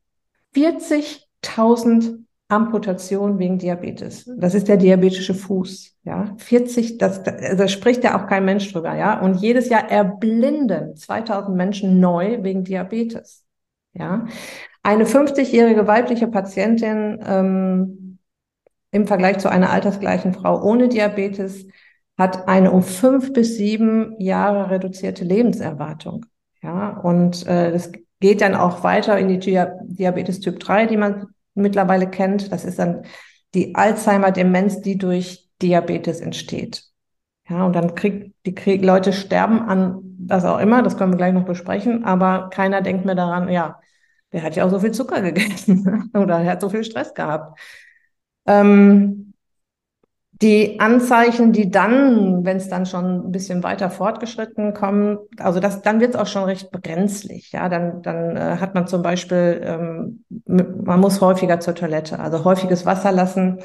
40.000 Amputationen wegen Diabetes. Das ist der diabetische Fuß. Ja, 40, das, da spricht ja auch kein Mensch drüber. Ja, und jedes Jahr erblinden 2000 Menschen neu wegen Diabetes. Ja, eine 50-jährige weibliche Patientin ähm, im Vergleich zu einer altersgleichen Frau ohne Diabetes hat eine um fünf bis sieben Jahre reduzierte Lebenserwartung. Ja, und äh, das geht dann auch weiter in die Diabetes Typ 3, die man mittlerweile kennt. Das ist dann die Alzheimer-Demenz, die durch Diabetes entsteht. Ja, und dann kriegt die krieg, Leute sterben an was auch immer, das können wir gleich noch besprechen, aber keiner denkt mehr daran, ja, der hat ja auch so viel Zucker gegessen oder er hat so viel Stress gehabt. Ähm, die Anzeichen, die dann, wenn es dann schon ein bisschen weiter fortgeschritten kommen, also das, dann wird es auch schon recht brenzlig. Ja, dann, dann äh, hat man zum Beispiel, ähm, man muss häufiger zur Toilette, also häufiges Wasser lassen.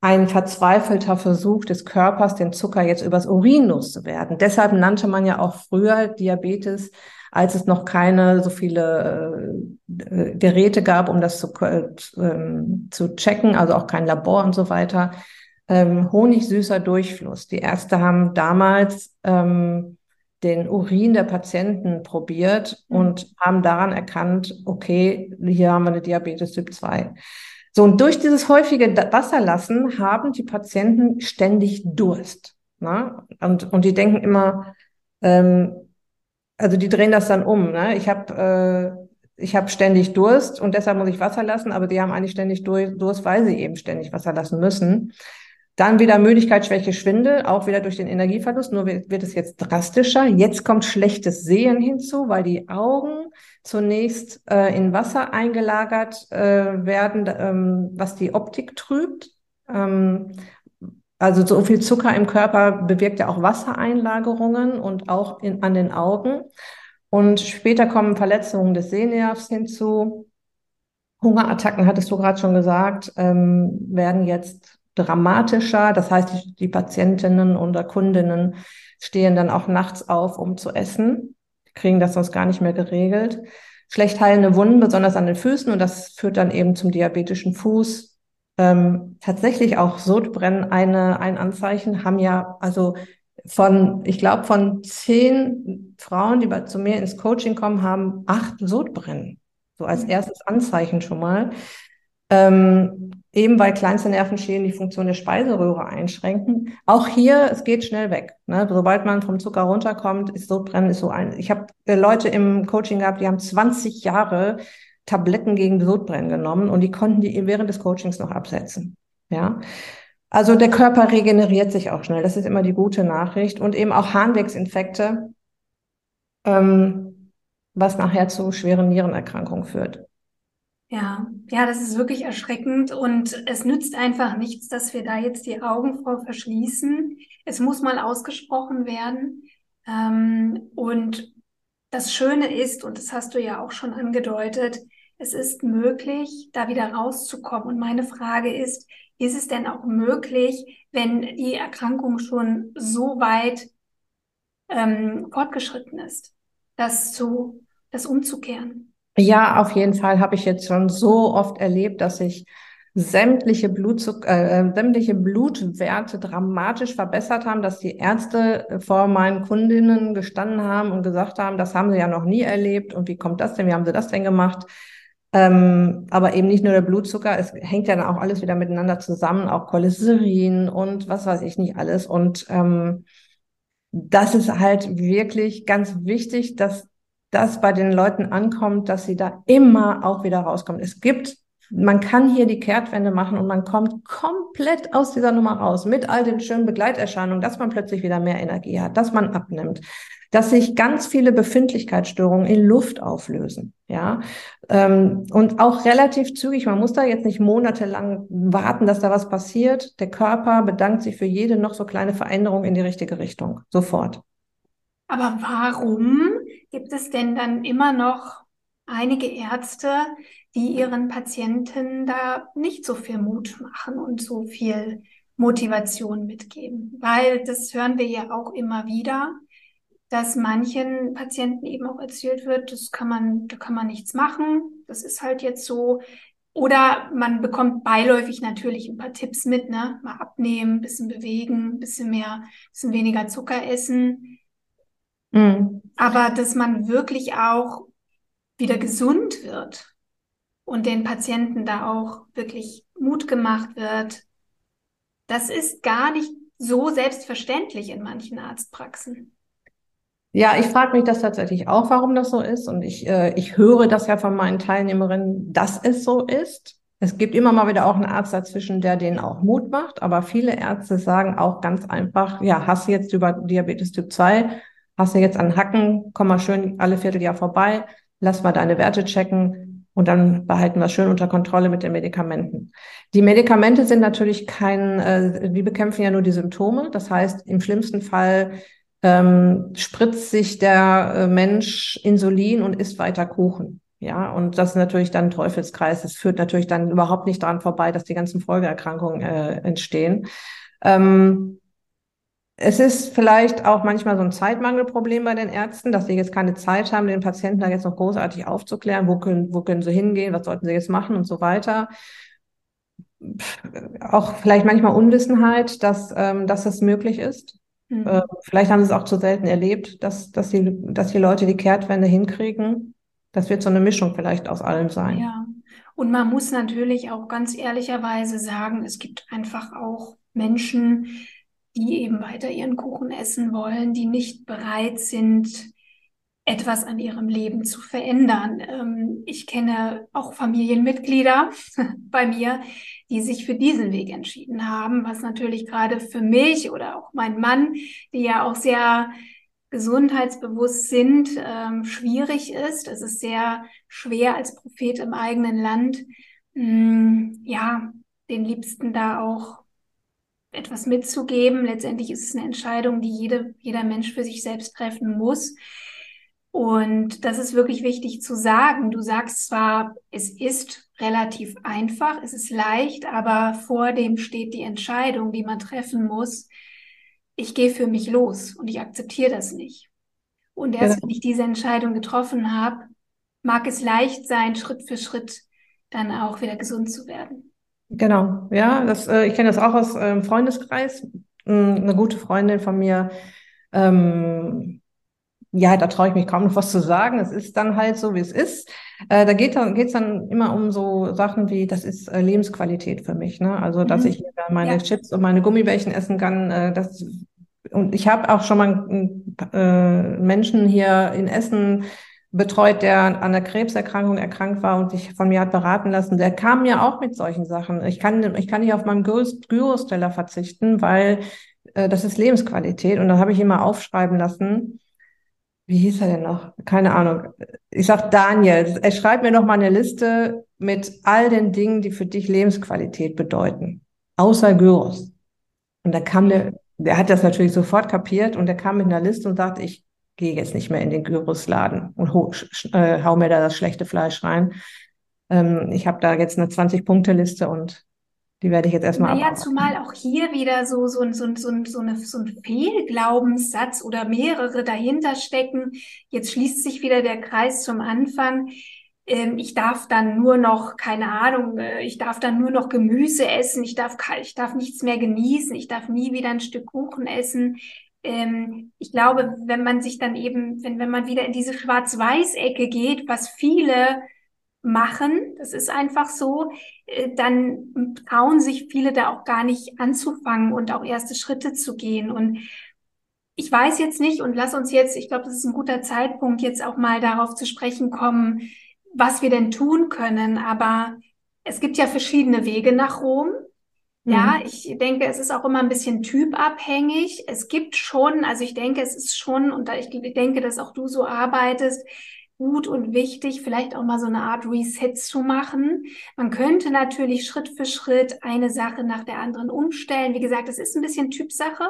Ein verzweifelter Versuch des Körpers, den Zucker jetzt übers Urin loszuwerden. Deshalb nannte man ja auch früher Diabetes, als es noch keine so viele äh, Geräte gab, um das zu, äh, zu checken, also auch kein Labor und so weiter ähm, honigsüßer Durchfluss. Die Ärzte haben damals ähm, den Urin der Patienten probiert mhm. und haben daran erkannt, okay, hier haben wir eine Diabetes Typ 2. So, und durch dieses häufige Wasserlassen haben die Patienten ständig Durst. Ne? Und, und die denken immer, ähm, also die drehen das dann um. Ne? Ich habe äh, ich habe ständig Durst und deshalb muss ich Wasser lassen, aber die haben eigentlich ständig Durst, weil sie eben ständig Wasser lassen müssen. Dann wieder Müdigkeit, Schwäche, Schwindel, auch wieder durch den Energieverlust. Nur wird, es jetzt drastischer. Jetzt kommt schlechtes Sehen hinzu, weil die Augen zunächst äh, in Wasser eingelagert äh, werden, ähm, was die Optik trübt. Ähm, also so viel Zucker im Körper bewirkt ja auch Wassereinlagerungen und auch in, an den Augen. Und später kommen Verletzungen des Sehnervs hinzu. Hungerattacken, hattest du gerade schon gesagt, ähm, werden jetzt dramatischer. Das heißt, die, die Patientinnen oder Kundinnen stehen dann auch nachts auf, um zu essen, kriegen das sonst gar nicht mehr geregelt. Schlecht heilende Wunden, besonders an den Füßen, und das führt dann eben zum diabetischen Fuß. Ähm, tatsächlich auch Sodbrennen eine, ein Anzeichen, haben ja also von, ich glaube, von zehn Frauen, die bei, zu mir ins Coaching kommen, haben acht Sodbrennen. So als mhm. erstes Anzeichen schon mal. Ähm, eben weil kleinste Nervenschäden die Funktion der Speiseröhre einschränken. Auch hier, es geht schnell weg. Ne? Sobald man vom Zucker runterkommt, ist Sodbrennen ist so ein. Ich habe äh, Leute im Coaching gehabt, die haben 20 Jahre Tabletten gegen Sodbrennen genommen und die konnten die während des Coachings noch absetzen. Ja. Also der Körper regeneriert sich auch schnell. Das ist immer die gute Nachricht. Und eben auch Harnwegsinfekte, ähm, was nachher zu schweren Nierenerkrankungen führt. Ja, ja, das ist wirklich erschreckend und es nützt einfach nichts, dass wir da jetzt die Augen vor verschließen. Es muss mal ausgesprochen werden. Ähm, und das Schöne ist, und das hast du ja auch schon angedeutet, es ist möglich, da wieder rauszukommen. Und meine Frage ist, ist es denn auch möglich, wenn die Erkrankung schon so weit ähm, fortgeschritten ist, das zu, das umzukehren? Ja, auf jeden Fall habe ich jetzt schon so oft erlebt, dass sich sämtliche Blutzucker, äh, sämtliche Blutwerte dramatisch verbessert haben, dass die Ärzte vor meinen Kundinnen gestanden haben und gesagt haben, das haben sie ja noch nie erlebt und wie kommt das denn, wie haben sie das denn gemacht? Ähm, aber eben nicht nur der Blutzucker, es hängt ja dann auch alles wieder miteinander zusammen, auch Cholesterin und was weiß ich nicht alles. Und ähm, das ist halt wirklich ganz wichtig, dass das bei den Leuten ankommt, dass sie da immer auch wieder rauskommen. Es gibt man kann hier die Kehrtwende machen und man kommt komplett aus dieser Nummer raus mit all den schönen Begleiterscheinungen, dass man plötzlich wieder mehr Energie hat, dass man abnimmt, dass sich ganz viele Befindlichkeitsstörungen in Luft auflösen, ja, ähm, und auch relativ zügig. Man muss da jetzt nicht monatelang warten, dass da was passiert. Der Körper bedankt sich für jede noch so kleine Veränderung in die richtige Richtung, sofort. Aber warum gibt es denn dann immer noch einige Ärzte, die ihren Patienten da nicht so viel Mut machen und so viel Motivation mitgeben? Weil das hören wir ja auch immer wieder dass manchen Patienten eben auch erzählt wird, das kann man, da kann man nichts machen, das ist halt jetzt so. Oder man bekommt beiläufig natürlich ein paar Tipps mit, ne? Mal abnehmen, bisschen bewegen, bisschen mehr, bisschen weniger Zucker essen. Mhm. Aber dass man wirklich auch wieder gesund wird und den Patienten da auch wirklich Mut gemacht wird, das ist gar nicht so selbstverständlich in manchen Arztpraxen. Ja, ich frage mich das tatsächlich auch, warum das so ist. Und ich, äh, ich höre das ja von meinen Teilnehmerinnen, dass es so ist. Es gibt immer mal wieder auch einen Arzt dazwischen, der denen auch Mut macht. Aber viele Ärzte sagen auch ganz einfach, ja, hast du jetzt über Diabetes Typ 2, hast du jetzt einen Hacken, komm mal schön alle Vierteljahr vorbei, lass mal deine Werte checken und dann behalten wir schön unter Kontrolle mit den Medikamenten. Die Medikamente sind natürlich kein, äh, die bekämpfen ja nur die Symptome. Das heißt, im schlimmsten Fall ähm, spritzt sich der äh, Mensch Insulin und isst weiter Kuchen. Ja, und das ist natürlich dann ein Teufelskreis. Das führt natürlich dann überhaupt nicht daran vorbei, dass die ganzen Folgeerkrankungen äh, entstehen. Ähm, es ist vielleicht auch manchmal so ein Zeitmangelproblem bei den Ärzten, dass sie jetzt keine Zeit haben, den Patienten da jetzt noch großartig aufzuklären, wo können, wo können sie hingehen, was sollten sie jetzt machen und so weiter. Auch vielleicht manchmal Unwissenheit, dass, ähm, dass das möglich ist. Mhm. Äh, vielleicht haben sie es auch zu selten erlebt, dass, dass, die, dass die Leute die Kehrtwende hinkriegen. Das wird so eine Mischung vielleicht aus allem sein. Ja. Und man muss natürlich auch ganz ehrlicherweise sagen, es gibt einfach auch Menschen, die eben weiter ihren Kuchen essen wollen, die nicht bereit sind, etwas an ihrem Leben zu verändern. Ähm, ich kenne auch Familienmitglieder bei mir, die sich für diesen Weg entschieden haben, was natürlich gerade für mich oder auch mein Mann, die ja auch sehr gesundheitsbewusst sind, ähm, schwierig ist. Es ist sehr schwer als Prophet im eigenen Land, mm, ja, den Liebsten da auch etwas mitzugeben. Letztendlich ist es eine Entscheidung, die jede, jeder Mensch für sich selbst treffen muss. Und das ist wirklich wichtig zu sagen. Du sagst zwar, es ist relativ einfach, es ist leicht, aber vor dem steht die Entscheidung, die man treffen muss. Ich gehe für mich los und ich akzeptiere das nicht. Und erst ja. wenn ich diese Entscheidung getroffen habe, mag es leicht sein, Schritt für Schritt dann auch wieder gesund zu werden. Genau, ja, das, äh, ich kenne das auch aus ähm, Freundeskreis. Eine gute Freundin von mir ähm, ja, da traue ich mich kaum noch was zu sagen. Es ist dann halt so, wie es ist. Äh, da geht es dann immer um so Sachen wie, das ist äh, Lebensqualität für mich. Ne? Also, dass mhm. ich meine ja. Chips und meine Gummibärchen essen kann. Äh, das, und ich habe auch schon mal äh, Menschen hier in Essen betreut, der an einer Krebserkrankung erkrankt war und sich von mir hat beraten lassen. Der kam mir auch mit solchen Sachen. Ich kann, ich kann nicht auf meinem Gyrosteller verzichten, weil äh, das ist Lebensqualität. Und dann habe ich ihn mal aufschreiben lassen wie hieß er denn noch? Keine Ahnung. Ich sag Daniel, er schreibt mir noch mal eine Liste mit all den Dingen, die für dich Lebensqualität bedeuten. Außer Gyros. Und da kam der, der hat das natürlich sofort kapiert und der kam mit einer Liste und sagte, ich gehe jetzt nicht mehr in den Gyrosladen und hau, äh, hau mir da das schlechte Fleisch rein. Ähm, ich habe da jetzt eine 20-Punkte-Liste und die werde ich jetzt erstmal abarbeiten. zumal auch hier wieder so, so, so, so, so, eine, so ein Fehlglaubenssatz oder mehrere dahinter stecken. Jetzt schließt sich wieder der Kreis zum Anfang. Ähm, ich darf dann nur noch, keine Ahnung, äh, ich darf dann nur noch Gemüse essen, ich darf, ich darf nichts mehr genießen, ich darf nie wieder ein Stück Kuchen essen. Ähm, ich glaube, wenn man sich dann eben, wenn, wenn man wieder in diese Schwarz-Weiß-Ecke geht, was viele machen, das ist einfach so, äh, dann trauen sich viele da auch gar nicht anzufangen und auch erste Schritte zu gehen. Und ich weiß jetzt nicht und lass uns jetzt, ich glaube, das ist ein guter Zeitpunkt, jetzt auch mal darauf zu sprechen kommen, was wir denn tun können. Aber es gibt ja verschiedene Wege nach Rom. Ja, mhm. ich denke, es ist auch immer ein bisschen typabhängig. Es gibt schon, also ich denke, es ist schon, und ich denke, dass auch du so arbeitest, gut und wichtig, vielleicht auch mal so eine Art Reset zu machen. Man könnte natürlich Schritt für Schritt eine Sache nach der anderen umstellen. Wie gesagt, es ist ein bisschen Typsache.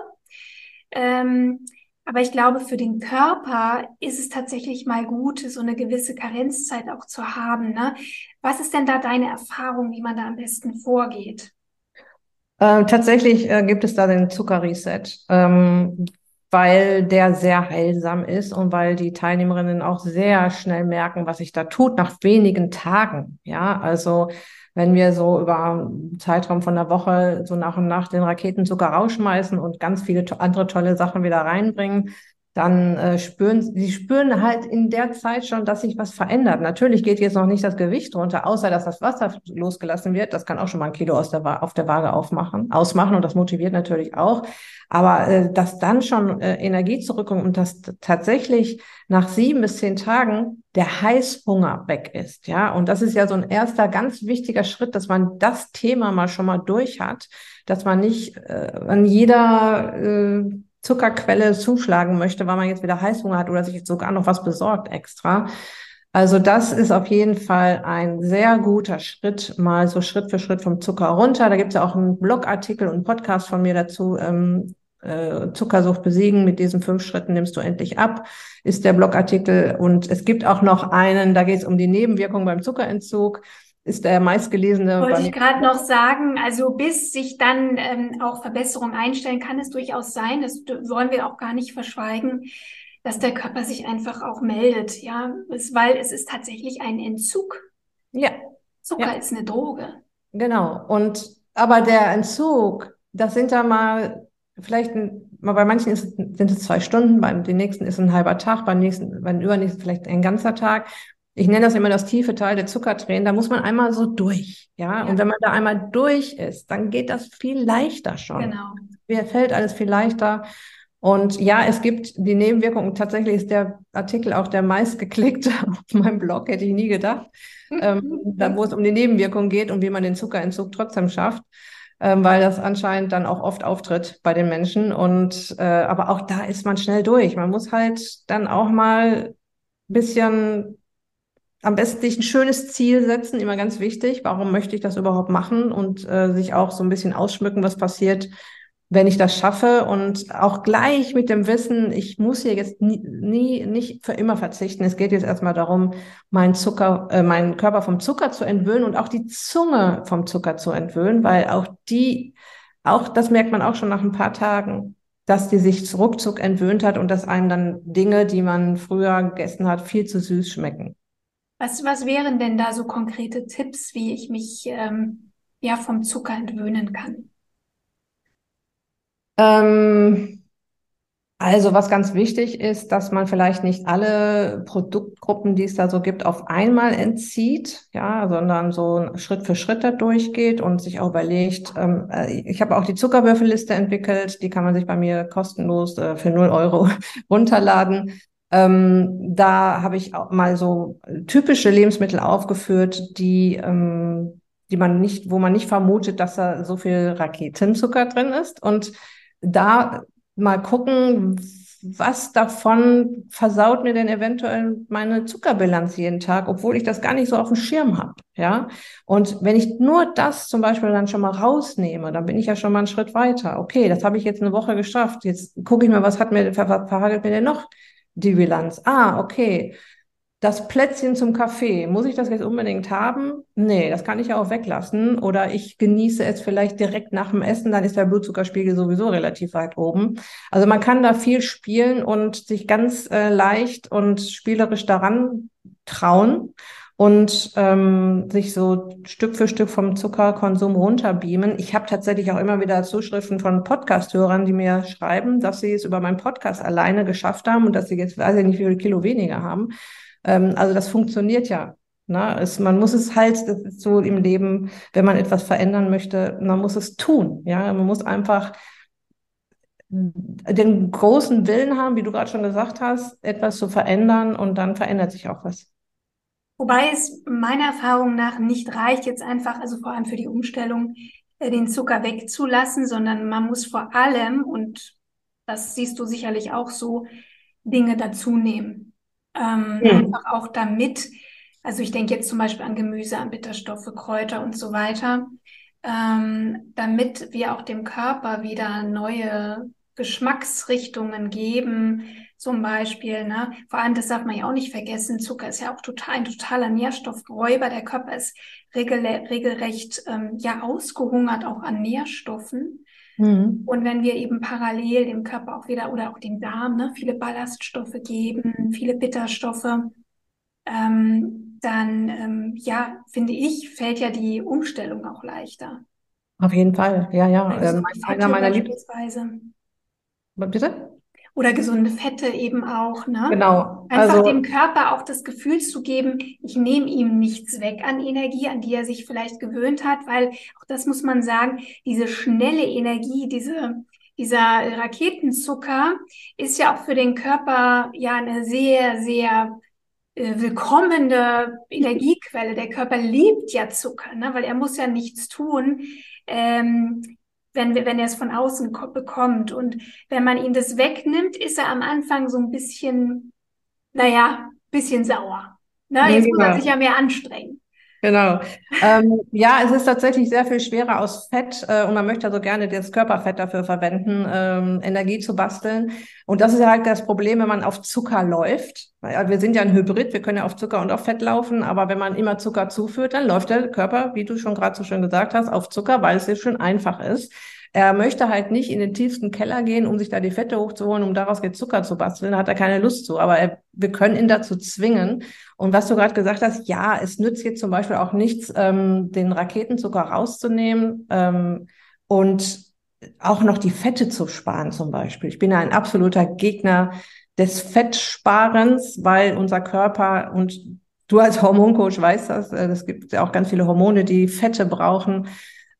Ähm, aber ich glaube, für den Körper ist es tatsächlich mal gut, so eine gewisse Karenzzeit auch zu haben. Ne? Was ist denn da deine Erfahrung, wie man da am besten vorgeht? Ähm, tatsächlich äh, gibt es da den Zuckerreset, ähm, weil der sehr heilsam ist und weil die Teilnehmerinnen auch sehr schnell merken, was sich da tut nach wenigen Tagen. Ja, also wenn wir so über einen Zeitraum von einer Woche so nach und nach den Raketenzucker rausschmeißen und ganz viele to andere tolle Sachen wieder reinbringen, dann äh, spüren sie spüren halt in der Zeit schon, dass sich was verändert. Natürlich geht jetzt noch nicht das Gewicht runter, außer dass das Wasser losgelassen wird. Das kann auch schon mal ein Kilo aus der auf der Waage aufmachen, ausmachen und das motiviert natürlich auch. Aber äh, dass dann schon äh, Energie zurückkommt und dass tatsächlich nach sieben bis zehn Tagen der Heißhunger weg ist, ja. Und das ist ja so ein erster ganz wichtiger Schritt, dass man das Thema mal schon mal durch hat, dass man nicht äh, an jeder äh, Zuckerquelle zuschlagen möchte, weil man jetzt wieder Heißhunger hat oder sich jetzt sogar noch was besorgt extra. Also das ist auf jeden Fall ein sehr guter Schritt, mal so Schritt für Schritt vom Zucker runter. Da gibt es ja auch einen Blogartikel und einen Podcast von mir dazu. Ähm, äh, Zuckersucht besiegen, mit diesen fünf Schritten nimmst du endlich ab, ist der Blogartikel. Und es gibt auch noch einen, da geht es um die Nebenwirkungen beim Zuckerentzug ist der meistgelesene. Wollte ich gerade noch sagen, also bis sich dann ähm, auch Verbesserung einstellen, kann es durchaus sein, das wollen wir auch gar nicht verschweigen, dass der Körper sich einfach auch meldet, ja, es, weil es ist tatsächlich ein Entzug. Ja. Zucker ja. ist eine Droge. Genau. Und aber der Entzug, das sind da mal vielleicht mal bei manchen ist, sind es zwei Stunden, beim den nächsten ist ein halber Tag, beim nächsten, beim übernächsten vielleicht ein ganzer Tag. Ich nenne das immer das tiefe Teil der Zuckertränen. Da muss man einmal so durch, ja? ja. Und wenn man da einmal durch ist, dann geht das viel leichter schon. Genau. Mir fällt alles viel leichter. Und ja, es gibt die Nebenwirkungen. Tatsächlich ist der Artikel auch der meistgeklickte auf meinem Blog, hätte ich nie gedacht, ähm, da, wo es um die Nebenwirkungen geht und wie man den Zuckerentzug trotzdem schafft, ähm, weil das anscheinend dann auch oft auftritt bei den Menschen. Und äh, aber auch da ist man schnell durch. Man muss halt dann auch mal ein bisschen am besten sich ein schönes Ziel setzen, immer ganz wichtig. Warum möchte ich das überhaupt machen? Und äh, sich auch so ein bisschen ausschmücken, was passiert, wenn ich das schaffe. Und auch gleich mit dem Wissen, ich muss hier jetzt nie, nie nicht für immer verzichten. Es geht jetzt erstmal darum, meinen Zucker, äh, meinen Körper vom Zucker zu entwöhnen und auch die Zunge vom Zucker zu entwöhnen, weil auch die, auch das merkt man auch schon nach ein paar Tagen dass die sich ruckzuck entwöhnt hat und dass einem dann Dinge, die man früher gegessen hat, viel zu süß schmecken. Was, was wären denn da so konkrete Tipps, wie ich mich ähm, ja vom Zucker entwöhnen kann? Ähm, also was ganz wichtig ist, dass man vielleicht nicht alle Produktgruppen, die es da so gibt, auf einmal entzieht, ja, sondern so Schritt für Schritt da durchgeht und sich auch überlegt. Ähm, äh, ich habe auch die Zuckerwürfelliste entwickelt, die kann man sich bei mir kostenlos äh, für 0 Euro runterladen. Ähm, da habe ich auch mal so typische Lebensmittel aufgeführt, die, ähm, die man nicht, wo man nicht vermutet, dass da so viel Raketenzucker drin ist. Und da mal gucken, was davon versaut mir denn eventuell meine Zuckerbilanz jeden Tag, obwohl ich das gar nicht so auf dem Schirm habe, ja. Und wenn ich nur das zum Beispiel dann schon mal rausnehme, dann bin ich ja schon mal einen Schritt weiter. Okay, das habe ich jetzt eine Woche geschafft. Jetzt gucke ich mir, was hat mir verhagelt mir denn noch die Bilanz. Ah, okay. Das Plätzchen zum Kaffee, muss ich das jetzt unbedingt haben? Nee, das kann ich ja auch weglassen. Oder ich genieße es vielleicht direkt nach dem Essen, dann ist der Blutzuckerspiegel sowieso relativ weit oben. Also man kann da viel spielen und sich ganz äh, leicht und spielerisch daran trauen und ähm, sich so Stück für Stück vom Zuckerkonsum runterbeamen. Ich habe tatsächlich auch immer wieder Zuschriften von Podcast-Hörern, die mir schreiben, dass sie es über meinen Podcast alleine geschafft haben und dass sie jetzt, weiß ich nicht, wie viele Kilo weniger haben. Ähm, also das funktioniert ja. Ne? Es, man muss es halt, das ist so im Leben, wenn man etwas verändern möchte, man muss es tun. Ja, man muss einfach den großen Willen haben, wie du gerade schon gesagt hast, etwas zu verändern und dann verändert sich auch was. Wobei es meiner Erfahrung nach nicht reicht, jetzt einfach, also vor allem für die Umstellung, äh, den Zucker wegzulassen, sondern man muss vor allem, und das siehst du sicherlich auch so, Dinge dazu nehmen. Ähm, mhm. Einfach auch damit, also ich denke jetzt zum Beispiel an Gemüse, an Bitterstoffe, Kräuter und so weiter, ähm, damit wir auch dem Körper wieder neue Geschmacksrichtungen geben, zum Beispiel. Ne? Vor allem, das darf man ja auch nicht vergessen, Zucker ist ja auch total, ein totaler Nährstoffräuber. Der Körper ist regel, regelrecht ähm, ja ausgehungert auch an Nährstoffen. Mhm. Und wenn wir eben parallel dem Körper auch wieder oder auch dem Darm ne, viele Ballaststoffe geben, viele Bitterstoffe, ähm, dann ähm, ja, finde ich, fällt ja die Umstellung auch leichter. Auf jeden Fall, ja, ja. Also ähm, einer meiner Lieblingsweise. Bitte? Oder gesunde Fette eben auch, ne? Genau. Einfach also, dem Körper auch das Gefühl zu geben, ich nehme ihm nichts weg an Energie, an die er sich vielleicht gewöhnt hat, weil auch das muss man sagen, diese schnelle Energie, diese, dieser Raketenzucker ist ja auch für den Körper ja eine sehr, sehr äh, willkommene Energiequelle. Der Körper liebt ja Zucker, ne? weil er muss ja nichts tun. Ähm, wenn, wir, wenn er es von außen bekommt. Und wenn man ihm das wegnimmt, ist er am Anfang so ein bisschen, naja, bisschen sauer. Ne? Jetzt muss er sich ja mehr anstrengen. Genau. Ähm, ja, es ist tatsächlich sehr viel schwerer aus Fett äh, und man möchte also gerne das Körperfett dafür verwenden, ähm, Energie zu basteln. Und das ist halt das Problem, wenn man auf Zucker läuft. Ja, wir sind ja ein Hybrid, wir können ja auf Zucker und auf Fett laufen, aber wenn man immer Zucker zuführt, dann läuft der Körper, wie du schon gerade so schön gesagt hast, auf Zucker, weil es ja schön einfach ist. Er möchte halt nicht in den tiefsten Keller gehen, um sich da die Fette hochzuholen, um daraus jetzt Zucker zu basteln. Da hat er keine Lust zu. Aber er, wir können ihn dazu zwingen. Und was du gerade gesagt hast, ja, es nützt jetzt zum Beispiel auch nichts, ähm, den Raketenzucker rauszunehmen ähm, und auch noch die Fette zu sparen zum Beispiel. Ich bin ein absoluter Gegner des Fettsparens, weil unser Körper und du als Hormoncoach weißt das, äh, es gibt ja auch ganz viele Hormone, die Fette brauchen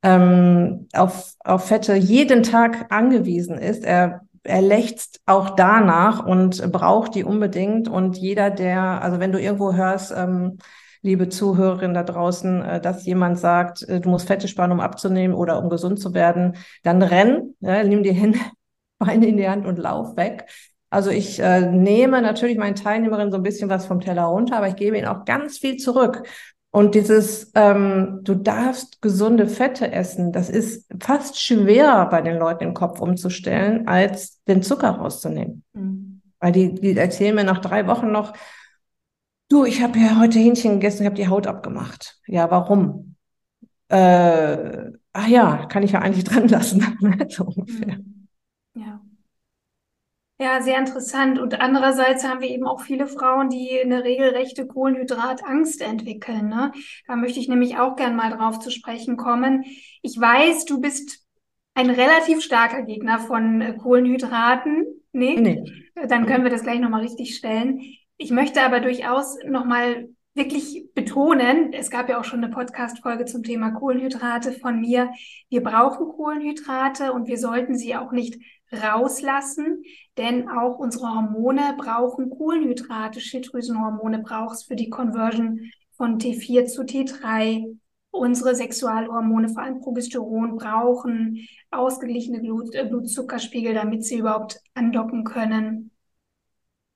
ähm, auf, auf Fette jeden Tag angewiesen ist. Er, er lechzt auch danach und braucht die unbedingt. Und jeder, der, also wenn du irgendwo hörst, ähm, liebe Zuhörerinnen da draußen, äh, dass jemand sagt, äh, du musst Fette sparen, um abzunehmen oder um gesund zu werden, dann renn, ja, nimm die Hände, Beine in die Hand und lauf weg. Also ich äh, nehme natürlich meinen Teilnehmerinnen so ein bisschen was vom Teller runter, aber ich gebe ihnen auch ganz viel zurück. Und dieses, ähm, du darfst gesunde Fette essen, das ist fast schwerer bei den Leuten im Kopf umzustellen, als den Zucker rauszunehmen. Mhm. Weil die, die erzählen mir nach drei Wochen noch, du, ich habe ja heute Hähnchen gegessen, ich habe die Haut abgemacht. Ja, warum? Äh, ach ja, kann ich ja eigentlich dran lassen. so ungefähr. Mhm. Ja. Ja, sehr interessant. Und andererseits haben wir eben auch viele Frauen, die eine regelrechte Kohlenhydratangst entwickeln. Ne? Da möchte ich nämlich auch gern mal drauf zu sprechen kommen. Ich weiß, du bist ein relativ starker Gegner von äh, Kohlenhydraten. Nee? nee. Dann können wir das gleich nochmal richtig stellen. Ich möchte aber durchaus nochmal wirklich betonen, es gab ja auch schon eine Podcast-Folge zum Thema Kohlenhydrate von mir. Wir brauchen Kohlenhydrate und wir sollten sie auch nicht rauslassen, denn auch unsere Hormone brauchen Kohlenhydrate. Schilddrüsenhormone braucht es für die Conversion von T4 zu T3. Unsere Sexualhormone, vor allem Progesteron, brauchen ausgeglichene Blut, äh, Blutzuckerspiegel, damit sie überhaupt andocken können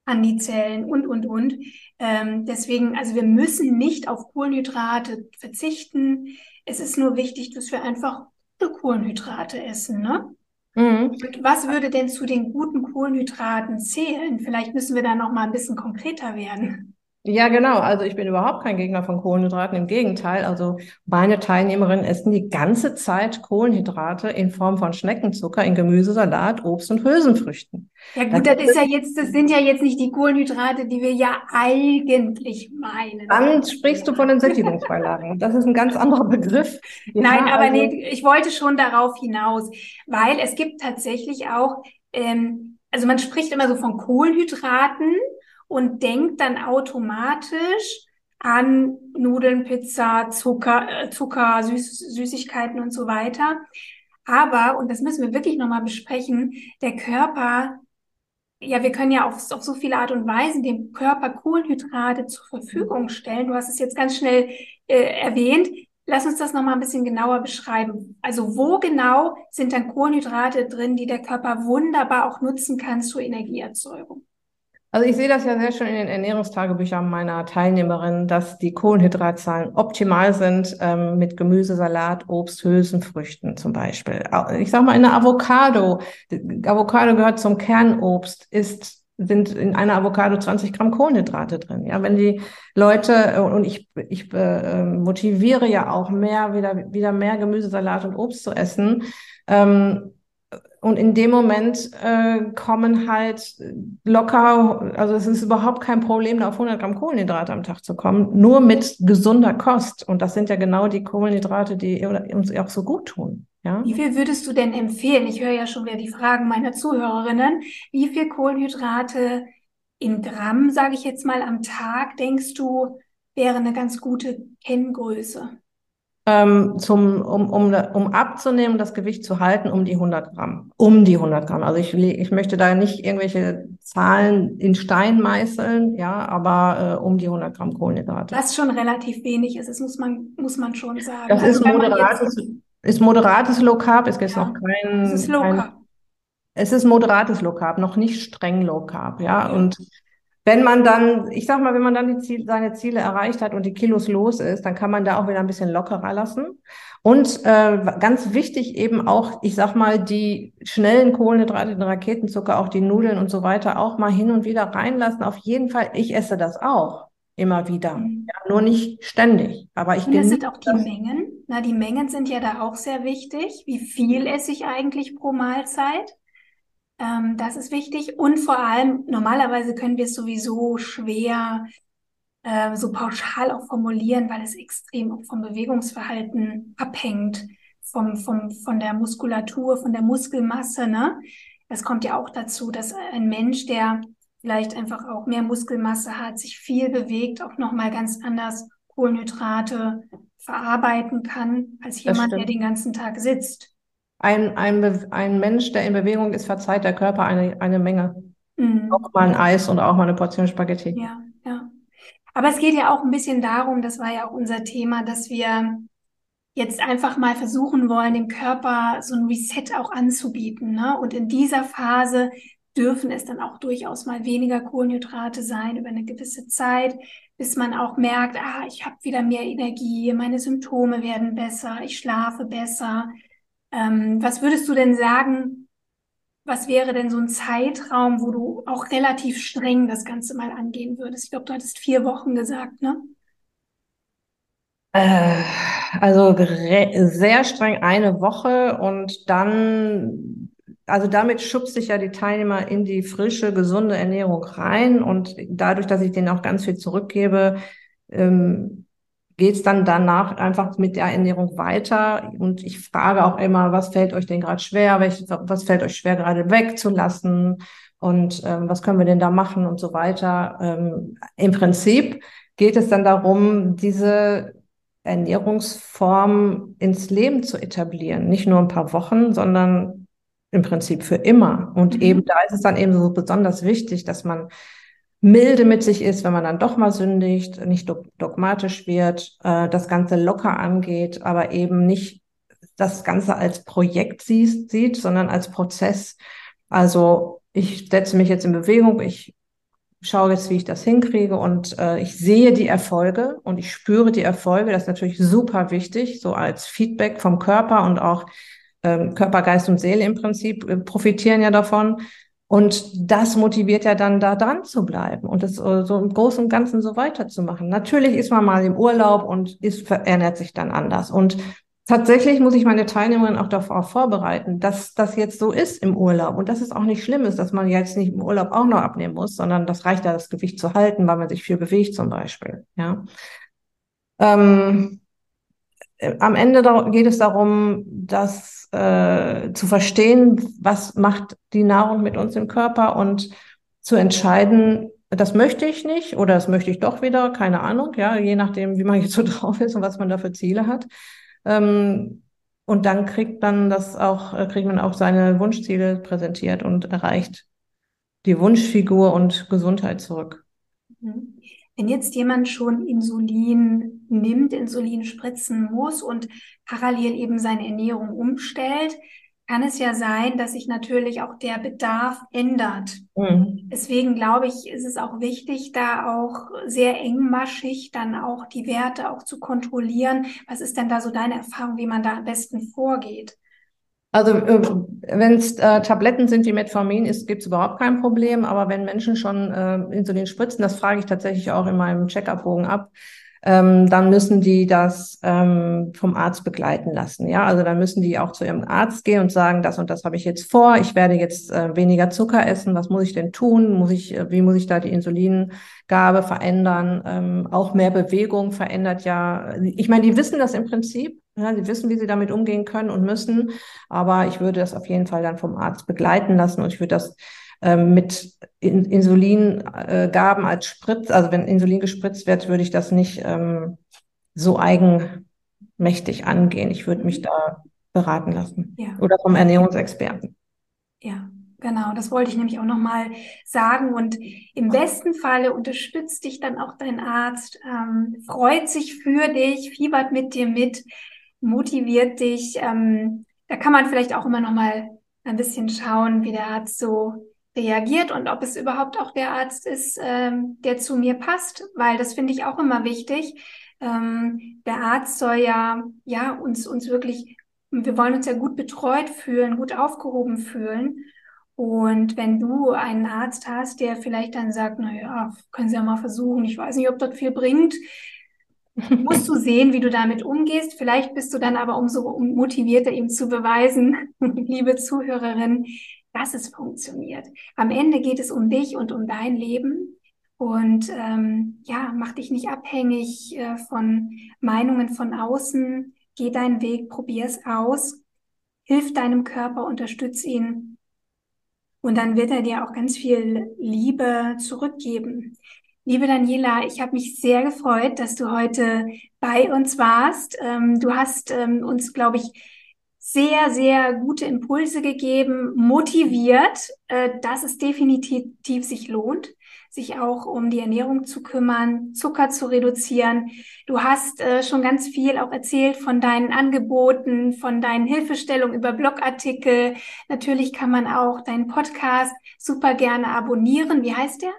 an die Zellen und, und, und. Ähm, deswegen, also wir müssen nicht auf Kohlenhydrate verzichten. Es ist nur wichtig, dass wir einfach Kohlenhydrate essen, ne? Mhm. Was würde denn zu den guten Kohlenhydraten zählen? Vielleicht müssen wir da noch mal ein bisschen konkreter werden. Ja, genau. Also ich bin überhaupt kein Gegner von Kohlenhydraten. Im Gegenteil. Also meine Teilnehmerinnen essen die ganze Zeit Kohlenhydrate in Form von Schneckenzucker in Gemüse, Salat, Obst und Hülsenfrüchten. Ja gut, das, das ist ja jetzt, das sind ja jetzt nicht die Kohlenhydrate, die wir ja eigentlich meinen. Dann sprichst du von den Sättigungsbeilagen. Das ist ein ganz anderer Begriff. Ja, Nein, aber also, nee, ich wollte schon darauf hinaus, weil es gibt tatsächlich auch, ähm, also man spricht immer so von Kohlenhydraten und denkt dann automatisch an Nudeln, Pizza, Zucker, äh, Zucker, Süß, Süßigkeiten und so weiter. Aber, und das müssen wir wirklich nochmal besprechen, der Körper ja, wir können ja auf, auf so viele Art und Weise dem Körper Kohlenhydrate zur Verfügung stellen. Du hast es jetzt ganz schnell äh, erwähnt. Lass uns das nochmal ein bisschen genauer beschreiben. Also wo genau sind dann Kohlenhydrate drin, die der Körper wunderbar auch nutzen kann zur Energieerzeugung? Also ich sehe das ja sehr schön in den Ernährungstagebüchern meiner Teilnehmerinnen, dass die Kohlenhydratzahlen optimal sind ähm, mit Gemüse, Salat, Obst, Hülsenfrüchten zum Beispiel. Ich sage mal eine Avocado. Avocado gehört zum Kernobst, ist sind in einer Avocado 20 Gramm Kohlenhydrate drin. Ja, wenn die Leute und ich, ich äh, motiviere ja auch mehr wieder wieder mehr Gemüse, Salat und Obst zu essen. Ähm, und in dem Moment äh, kommen halt locker, also es ist überhaupt kein Problem, da auf 100 Gramm Kohlenhydrate am Tag zu kommen, nur mit gesunder Kost. Und das sind ja genau die Kohlenhydrate, die uns auch so gut tun. Ja? Wie viel würdest du denn empfehlen? Ich höre ja schon wieder die Fragen meiner Zuhörerinnen. Wie viel Kohlenhydrate in Gramm, sage ich jetzt mal, am Tag, denkst du, wäre eine ganz gute Kenngröße? Ähm, zum, um, um, um abzunehmen, das Gewicht zu halten, um die 100 Gramm. Um die 100 Gramm. Also ich, ich möchte da nicht irgendwelche Zahlen in Stein meißeln, ja, aber äh, um die 100 Gramm Kohlenhydrate. Was schon relativ wenig ist, das muss man, muss man schon sagen. Das also ist moderates, ist moderates Low Carb, es gibt ja, noch kein... Es ist Low Carb. es ist moderates Low Carb, noch nicht streng Low Carb, ja, ja. und wenn man dann, ich sag mal, wenn man dann die Ziel, seine Ziele erreicht hat und die Kilos los ist, dann kann man da auch wieder ein bisschen lockerer lassen. Und äh, ganz wichtig eben auch, ich sag mal, die schnellen Kohlenhydrate, den Raketenzucker, auch die Nudeln und so weiter auch mal hin und wieder reinlassen. Auf jeden Fall, ich esse das auch immer wieder. Mhm. Ja, nur nicht ständig. Aber ich Und das sind auch die das. Mengen. Na, die Mengen sind ja da auch sehr wichtig. Wie viel esse ich eigentlich pro Mahlzeit? Ähm, das ist wichtig. Und vor allem, normalerweise können wir es sowieso schwer äh, so pauschal auch formulieren, weil es extrem auch vom Bewegungsverhalten abhängt, vom, vom, von der Muskulatur, von der Muskelmasse. Ne? Das kommt ja auch dazu, dass ein Mensch, der vielleicht einfach auch mehr Muskelmasse hat, sich viel bewegt, auch nochmal ganz anders Kohlenhydrate verarbeiten kann, als jemand, der den ganzen Tag sitzt ein, ein, ein Mensch, der in Bewegung ist, verzeiht der Körper eine, eine Menge. Mhm. Auch mal ein Eis und auch mal eine Portion Spaghetti. Ja, ja. Aber es geht ja auch ein bisschen darum, das war ja auch unser Thema, dass wir jetzt einfach mal versuchen wollen, dem Körper so ein Reset auch anzubieten. Ne? Und in dieser Phase dürfen es dann auch durchaus mal weniger Kohlenhydrate sein über eine gewisse Zeit, bis man auch merkt, ah, ich habe wieder mehr Energie, meine Symptome werden besser, ich schlafe besser, ähm, was würdest du denn sagen, was wäre denn so ein Zeitraum, wo du auch relativ streng das Ganze mal angehen würdest? Ich glaube, du hattest vier Wochen gesagt, ne? Äh, also sehr streng eine Woche und dann, also damit schubst sich ja die Teilnehmer in die frische, gesunde Ernährung rein und dadurch, dass ich denen auch ganz viel zurückgebe, ähm, geht es dann danach einfach mit der Ernährung weiter. Und ich frage auch immer, was fällt euch denn gerade schwer? Welch, was fällt euch schwer gerade wegzulassen? Und ähm, was können wir denn da machen und so weiter? Ähm, Im Prinzip geht es dann darum, diese Ernährungsform ins Leben zu etablieren. Nicht nur ein paar Wochen, sondern im Prinzip für immer. Und mhm. eben da ist es dann eben so besonders wichtig, dass man milde mit sich ist, wenn man dann doch mal sündigt, nicht dogmatisch wird, äh, das Ganze locker angeht, aber eben nicht das Ganze als Projekt sieht, sieht, sondern als Prozess. Also ich setze mich jetzt in Bewegung, ich schaue jetzt, wie ich das hinkriege und äh, ich sehe die Erfolge und ich spüre die Erfolge. Das ist natürlich super wichtig, so als Feedback vom Körper und auch ähm, Körper, Geist und Seele im Prinzip äh, profitieren ja davon. Und das motiviert ja dann, da dran zu bleiben und das äh, so im Großen und Ganzen so weiterzumachen. Natürlich ist man mal im Urlaub und ist, ernährt sich dann anders. Und tatsächlich muss ich meine Teilnehmerin auch darauf vorbereiten, dass das jetzt so ist im Urlaub und dass es auch nicht schlimm ist, dass man jetzt nicht im Urlaub auch noch abnehmen muss, sondern das reicht ja, das Gewicht zu halten, weil man sich viel bewegt zum Beispiel. Ja. Ähm, äh, am Ende geht es darum, das äh, zu verstehen, was macht die Nahrung mit uns im Körper und zu entscheiden, das möchte ich nicht oder das möchte ich doch wieder, keine Ahnung, ja, je nachdem, wie man jetzt so drauf ist und was man da für Ziele hat. Ähm, und dann kriegt man das auch, äh, kriegt man auch seine Wunschziele präsentiert und erreicht. die Wunschfigur und Gesundheit zurück. Mhm. Wenn jetzt jemand schon Insulin nimmt, Insulin spritzen muss und parallel eben seine Ernährung umstellt, kann es ja sein, dass sich natürlich auch der Bedarf ändert. Mhm. Deswegen glaube ich, ist es auch wichtig, da auch sehr engmaschig dann auch die Werte auch zu kontrollieren. Was ist denn da so deine Erfahrung, wie man da am besten vorgeht? Also äh, wenn es äh, Tabletten sind wie Metformin ist, gibt es überhaupt kein Problem. Aber wenn Menschen schon äh, Insulin spritzen, das frage ich tatsächlich auch in meinem Check-up-Bogen ab, ähm, dann müssen die das ähm, vom Arzt begleiten lassen. Ja, also dann müssen die auch zu ihrem Arzt gehen und sagen, das und das habe ich jetzt vor. Ich werde jetzt äh, weniger Zucker essen. Was muss ich denn tun? Muss ich, äh, wie muss ich da die Insulingabe verändern? Ähm, auch mehr Bewegung verändert ja. Ich meine, die wissen das im Prinzip. Ja, sie wissen, wie sie damit umgehen können und müssen. Aber ich würde das auf jeden Fall dann vom Arzt begleiten lassen und ich würde das ähm, mit Insulingaben als Spritz, also wenn Insulin gespritzt wird, würde ich das nicht ähm, so eigenmächtig angehen. Ich würde mich da beraten lassen. Ja. Oder vom Ernährungsexperten. Ja, genau. Das wollte ich nämlich auch nochmal sagen. Und im besten Falle unterstützt dich dann auch dein Arzt, ähm, freut sich für dich, fiebert mit dir mit, motiviert dich. Ähm, da kann man vielleicht auch immer nochmal ein bisschen schauen, wie der Arzt so reagiert und ob es überhaupt auch der Arzt ist, ähm, der zu mir passt, weil das finde ich auch immer wichtig. Ähm, der Arzt soll ja, ja, uns, uns wirklich, wir wollen uns ja gut betreut fühlen, gut aufgehoben fühlen. Und wenn du einen Arzt hast, der vielleicht dann sagt, na ja, können Sie ja mal versuchen, ich weiß nicht, ob das viel bringt, musst du sehen, wie du damit umgehst. Vielleicht bist du dann aber umso motivierter, ihm zu beweisen, liebe Zuhörerin, dass es funktioniert. Am Ende geht es um dich und um dein Leben. Und ähm, ja, mach dich nicht abhängig äh, von Meinungen von außen. Geh deinen Weg, probier es aus. Hilf deinem Körper, unterstütz ihn. Und dann wird er dir auch ganz viel Liebe zurückgeben. Liebe Daniela, ich habe mich sehr gefreut, dass du heute bei uns warst. Ähm, du hast ähm, uns, glaube ich, sehr, sehr gute Impulse gegeben, motiviert, äh, dass es definitiv sich lohnt, sich auch um die Ernährung zu kümmern, Zucker zu reduzieren. Du hast äh, schon ganz viel auch erzählt von deinen Angeboten, von deinen Hilfestellungen über Blogartikel. Natürlich kann man auch deinen Podcast super gerne abonnieren. Wie heißt der?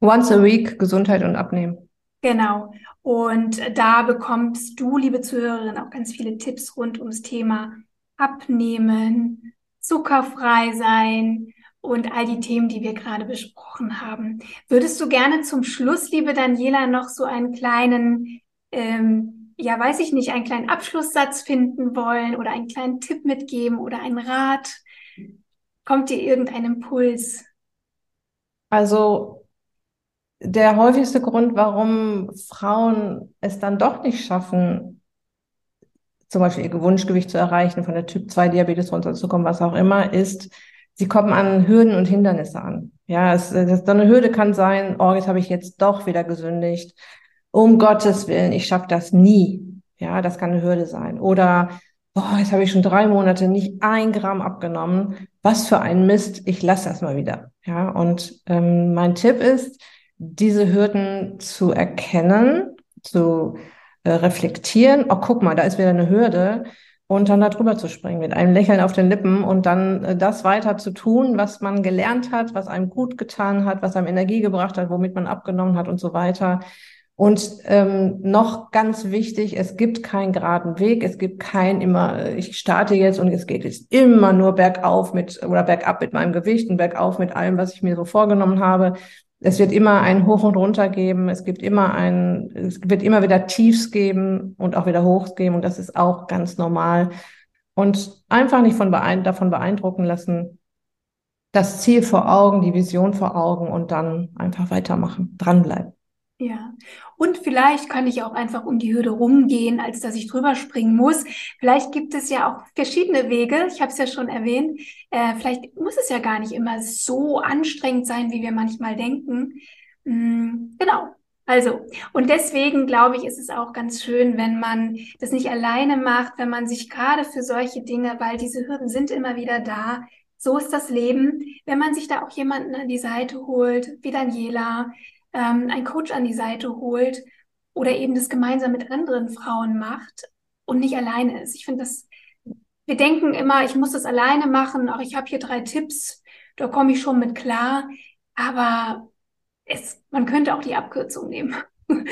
Once a Week Gesundheit und Abnehmen. Genau. Und da bekommst du, liebe Zuhörerin, auch ganz viele Tipps rund ums Thema Abnehmen, zuckerfrei sein und all die Themen, die wir gerade besprochen haben. Würdest du gerne zum Schluss, liebe Daniela, noch so einen kleinen, ähm, ja, weiß ich nicht, einen kleinen Abschlusssatz finden wollen oder einen kleinen Tipp mitgeben oder einen Rat? Kommt dir irgendein Impuls? Also der häufigste Grund, warum Frauen es dann doch nicht schaffen, zum Beispiel ihr Wunschgewicht zu erreichen, von der Typ-2-Diabetes runterzukommen, was auch immer, ist, sie kommen an Hürden und Hindernisse an. Ja, es, es, so eine Hürde kann sein, oh, jetzt habe ich jetzt doch wieder gesündigt. Um Gottes Willen, ich schaffe das nie. Ja, das kann eine Hürde sein. Oder, boah, jetzt habe ich schon drei Monate nicht ein Gramm abgenommen. Was für ein Mist, ich lasse das mal wieder. Ja, und ähm, mein Tipp ist, diese Hürden zu erkennen, zu äh, reflektieren. Oh, guck mal, da ist wieder eine Hürde. Und dann da drüber zu springen mit einem Lächeln auf den Lippen und dann äh, das weiter zu tun, was man gelernt hat, was einem gut getan hat, was einem Energie gebracht hat, womit man abgenommen hat und so weiter. Und ähm, noch ganz wichtig, es gibt keinen geraden Weg, es gibt kein immer, ich starte jetzt und es geht jetzt immer nur bergauf mit oder bergab mit meinem Gewicht und bergauf mit allem, was ich mir so vorgenommen habe es wird immer ein Hoch und Runter geben. Es gibt immer ein, es wird immer wieder Tiefs geben und auch wieder Hochs geben. Und das ist auch ganz normal. Und einfach nicht von beein davon beeindrucken lassen. Das Ziel vor Augen, die Vision vor Augen und dann einfach weitermachen, dranbleiben. Ja, und vielleicht kann ich auch einfach um die Hürde rumgehen, als dass ich drüber springen muss. Vielleicht gibt es ja auch verschiedene Wege. Ich habe es ja schon erwähnt. Äh, vielleicht muss es ja gar nicht immer so anstrengend sein, wie wir manchmal denken. Mhm, genau. Also, und deswegen glaube ich, ist es auch ganz schön, wenn man das nicht alleine macht, wenn man sich gerade für solche Dinge, weil diese Hürden sind immer wieder da, so ist das Leben. Wenn man sich da auch jemanden an die Seite holt, wie Daniela, ähm, ein Coach an die Seite holt oder eben das gemeinsam mit anderen Frauen macht und nicht alleine ist. Ich finde das, wir denken immer, ich muss das alleine machen, auch ich habe hier drei Tipps, da komme ich schon mit klar, aber es, man könnte auch die Abkürzung nehmen.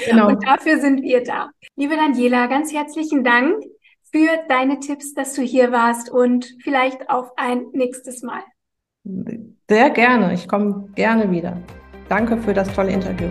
Genau. Und dafür sind wir da. Liebe Daniela, ganz herzlichen Dank für deine Tipps, dass du hier warst und vielleicht auf ein nächstes Mal. Sehr gerne. Ich komme gerne wieder. Danke für das tolle Interview.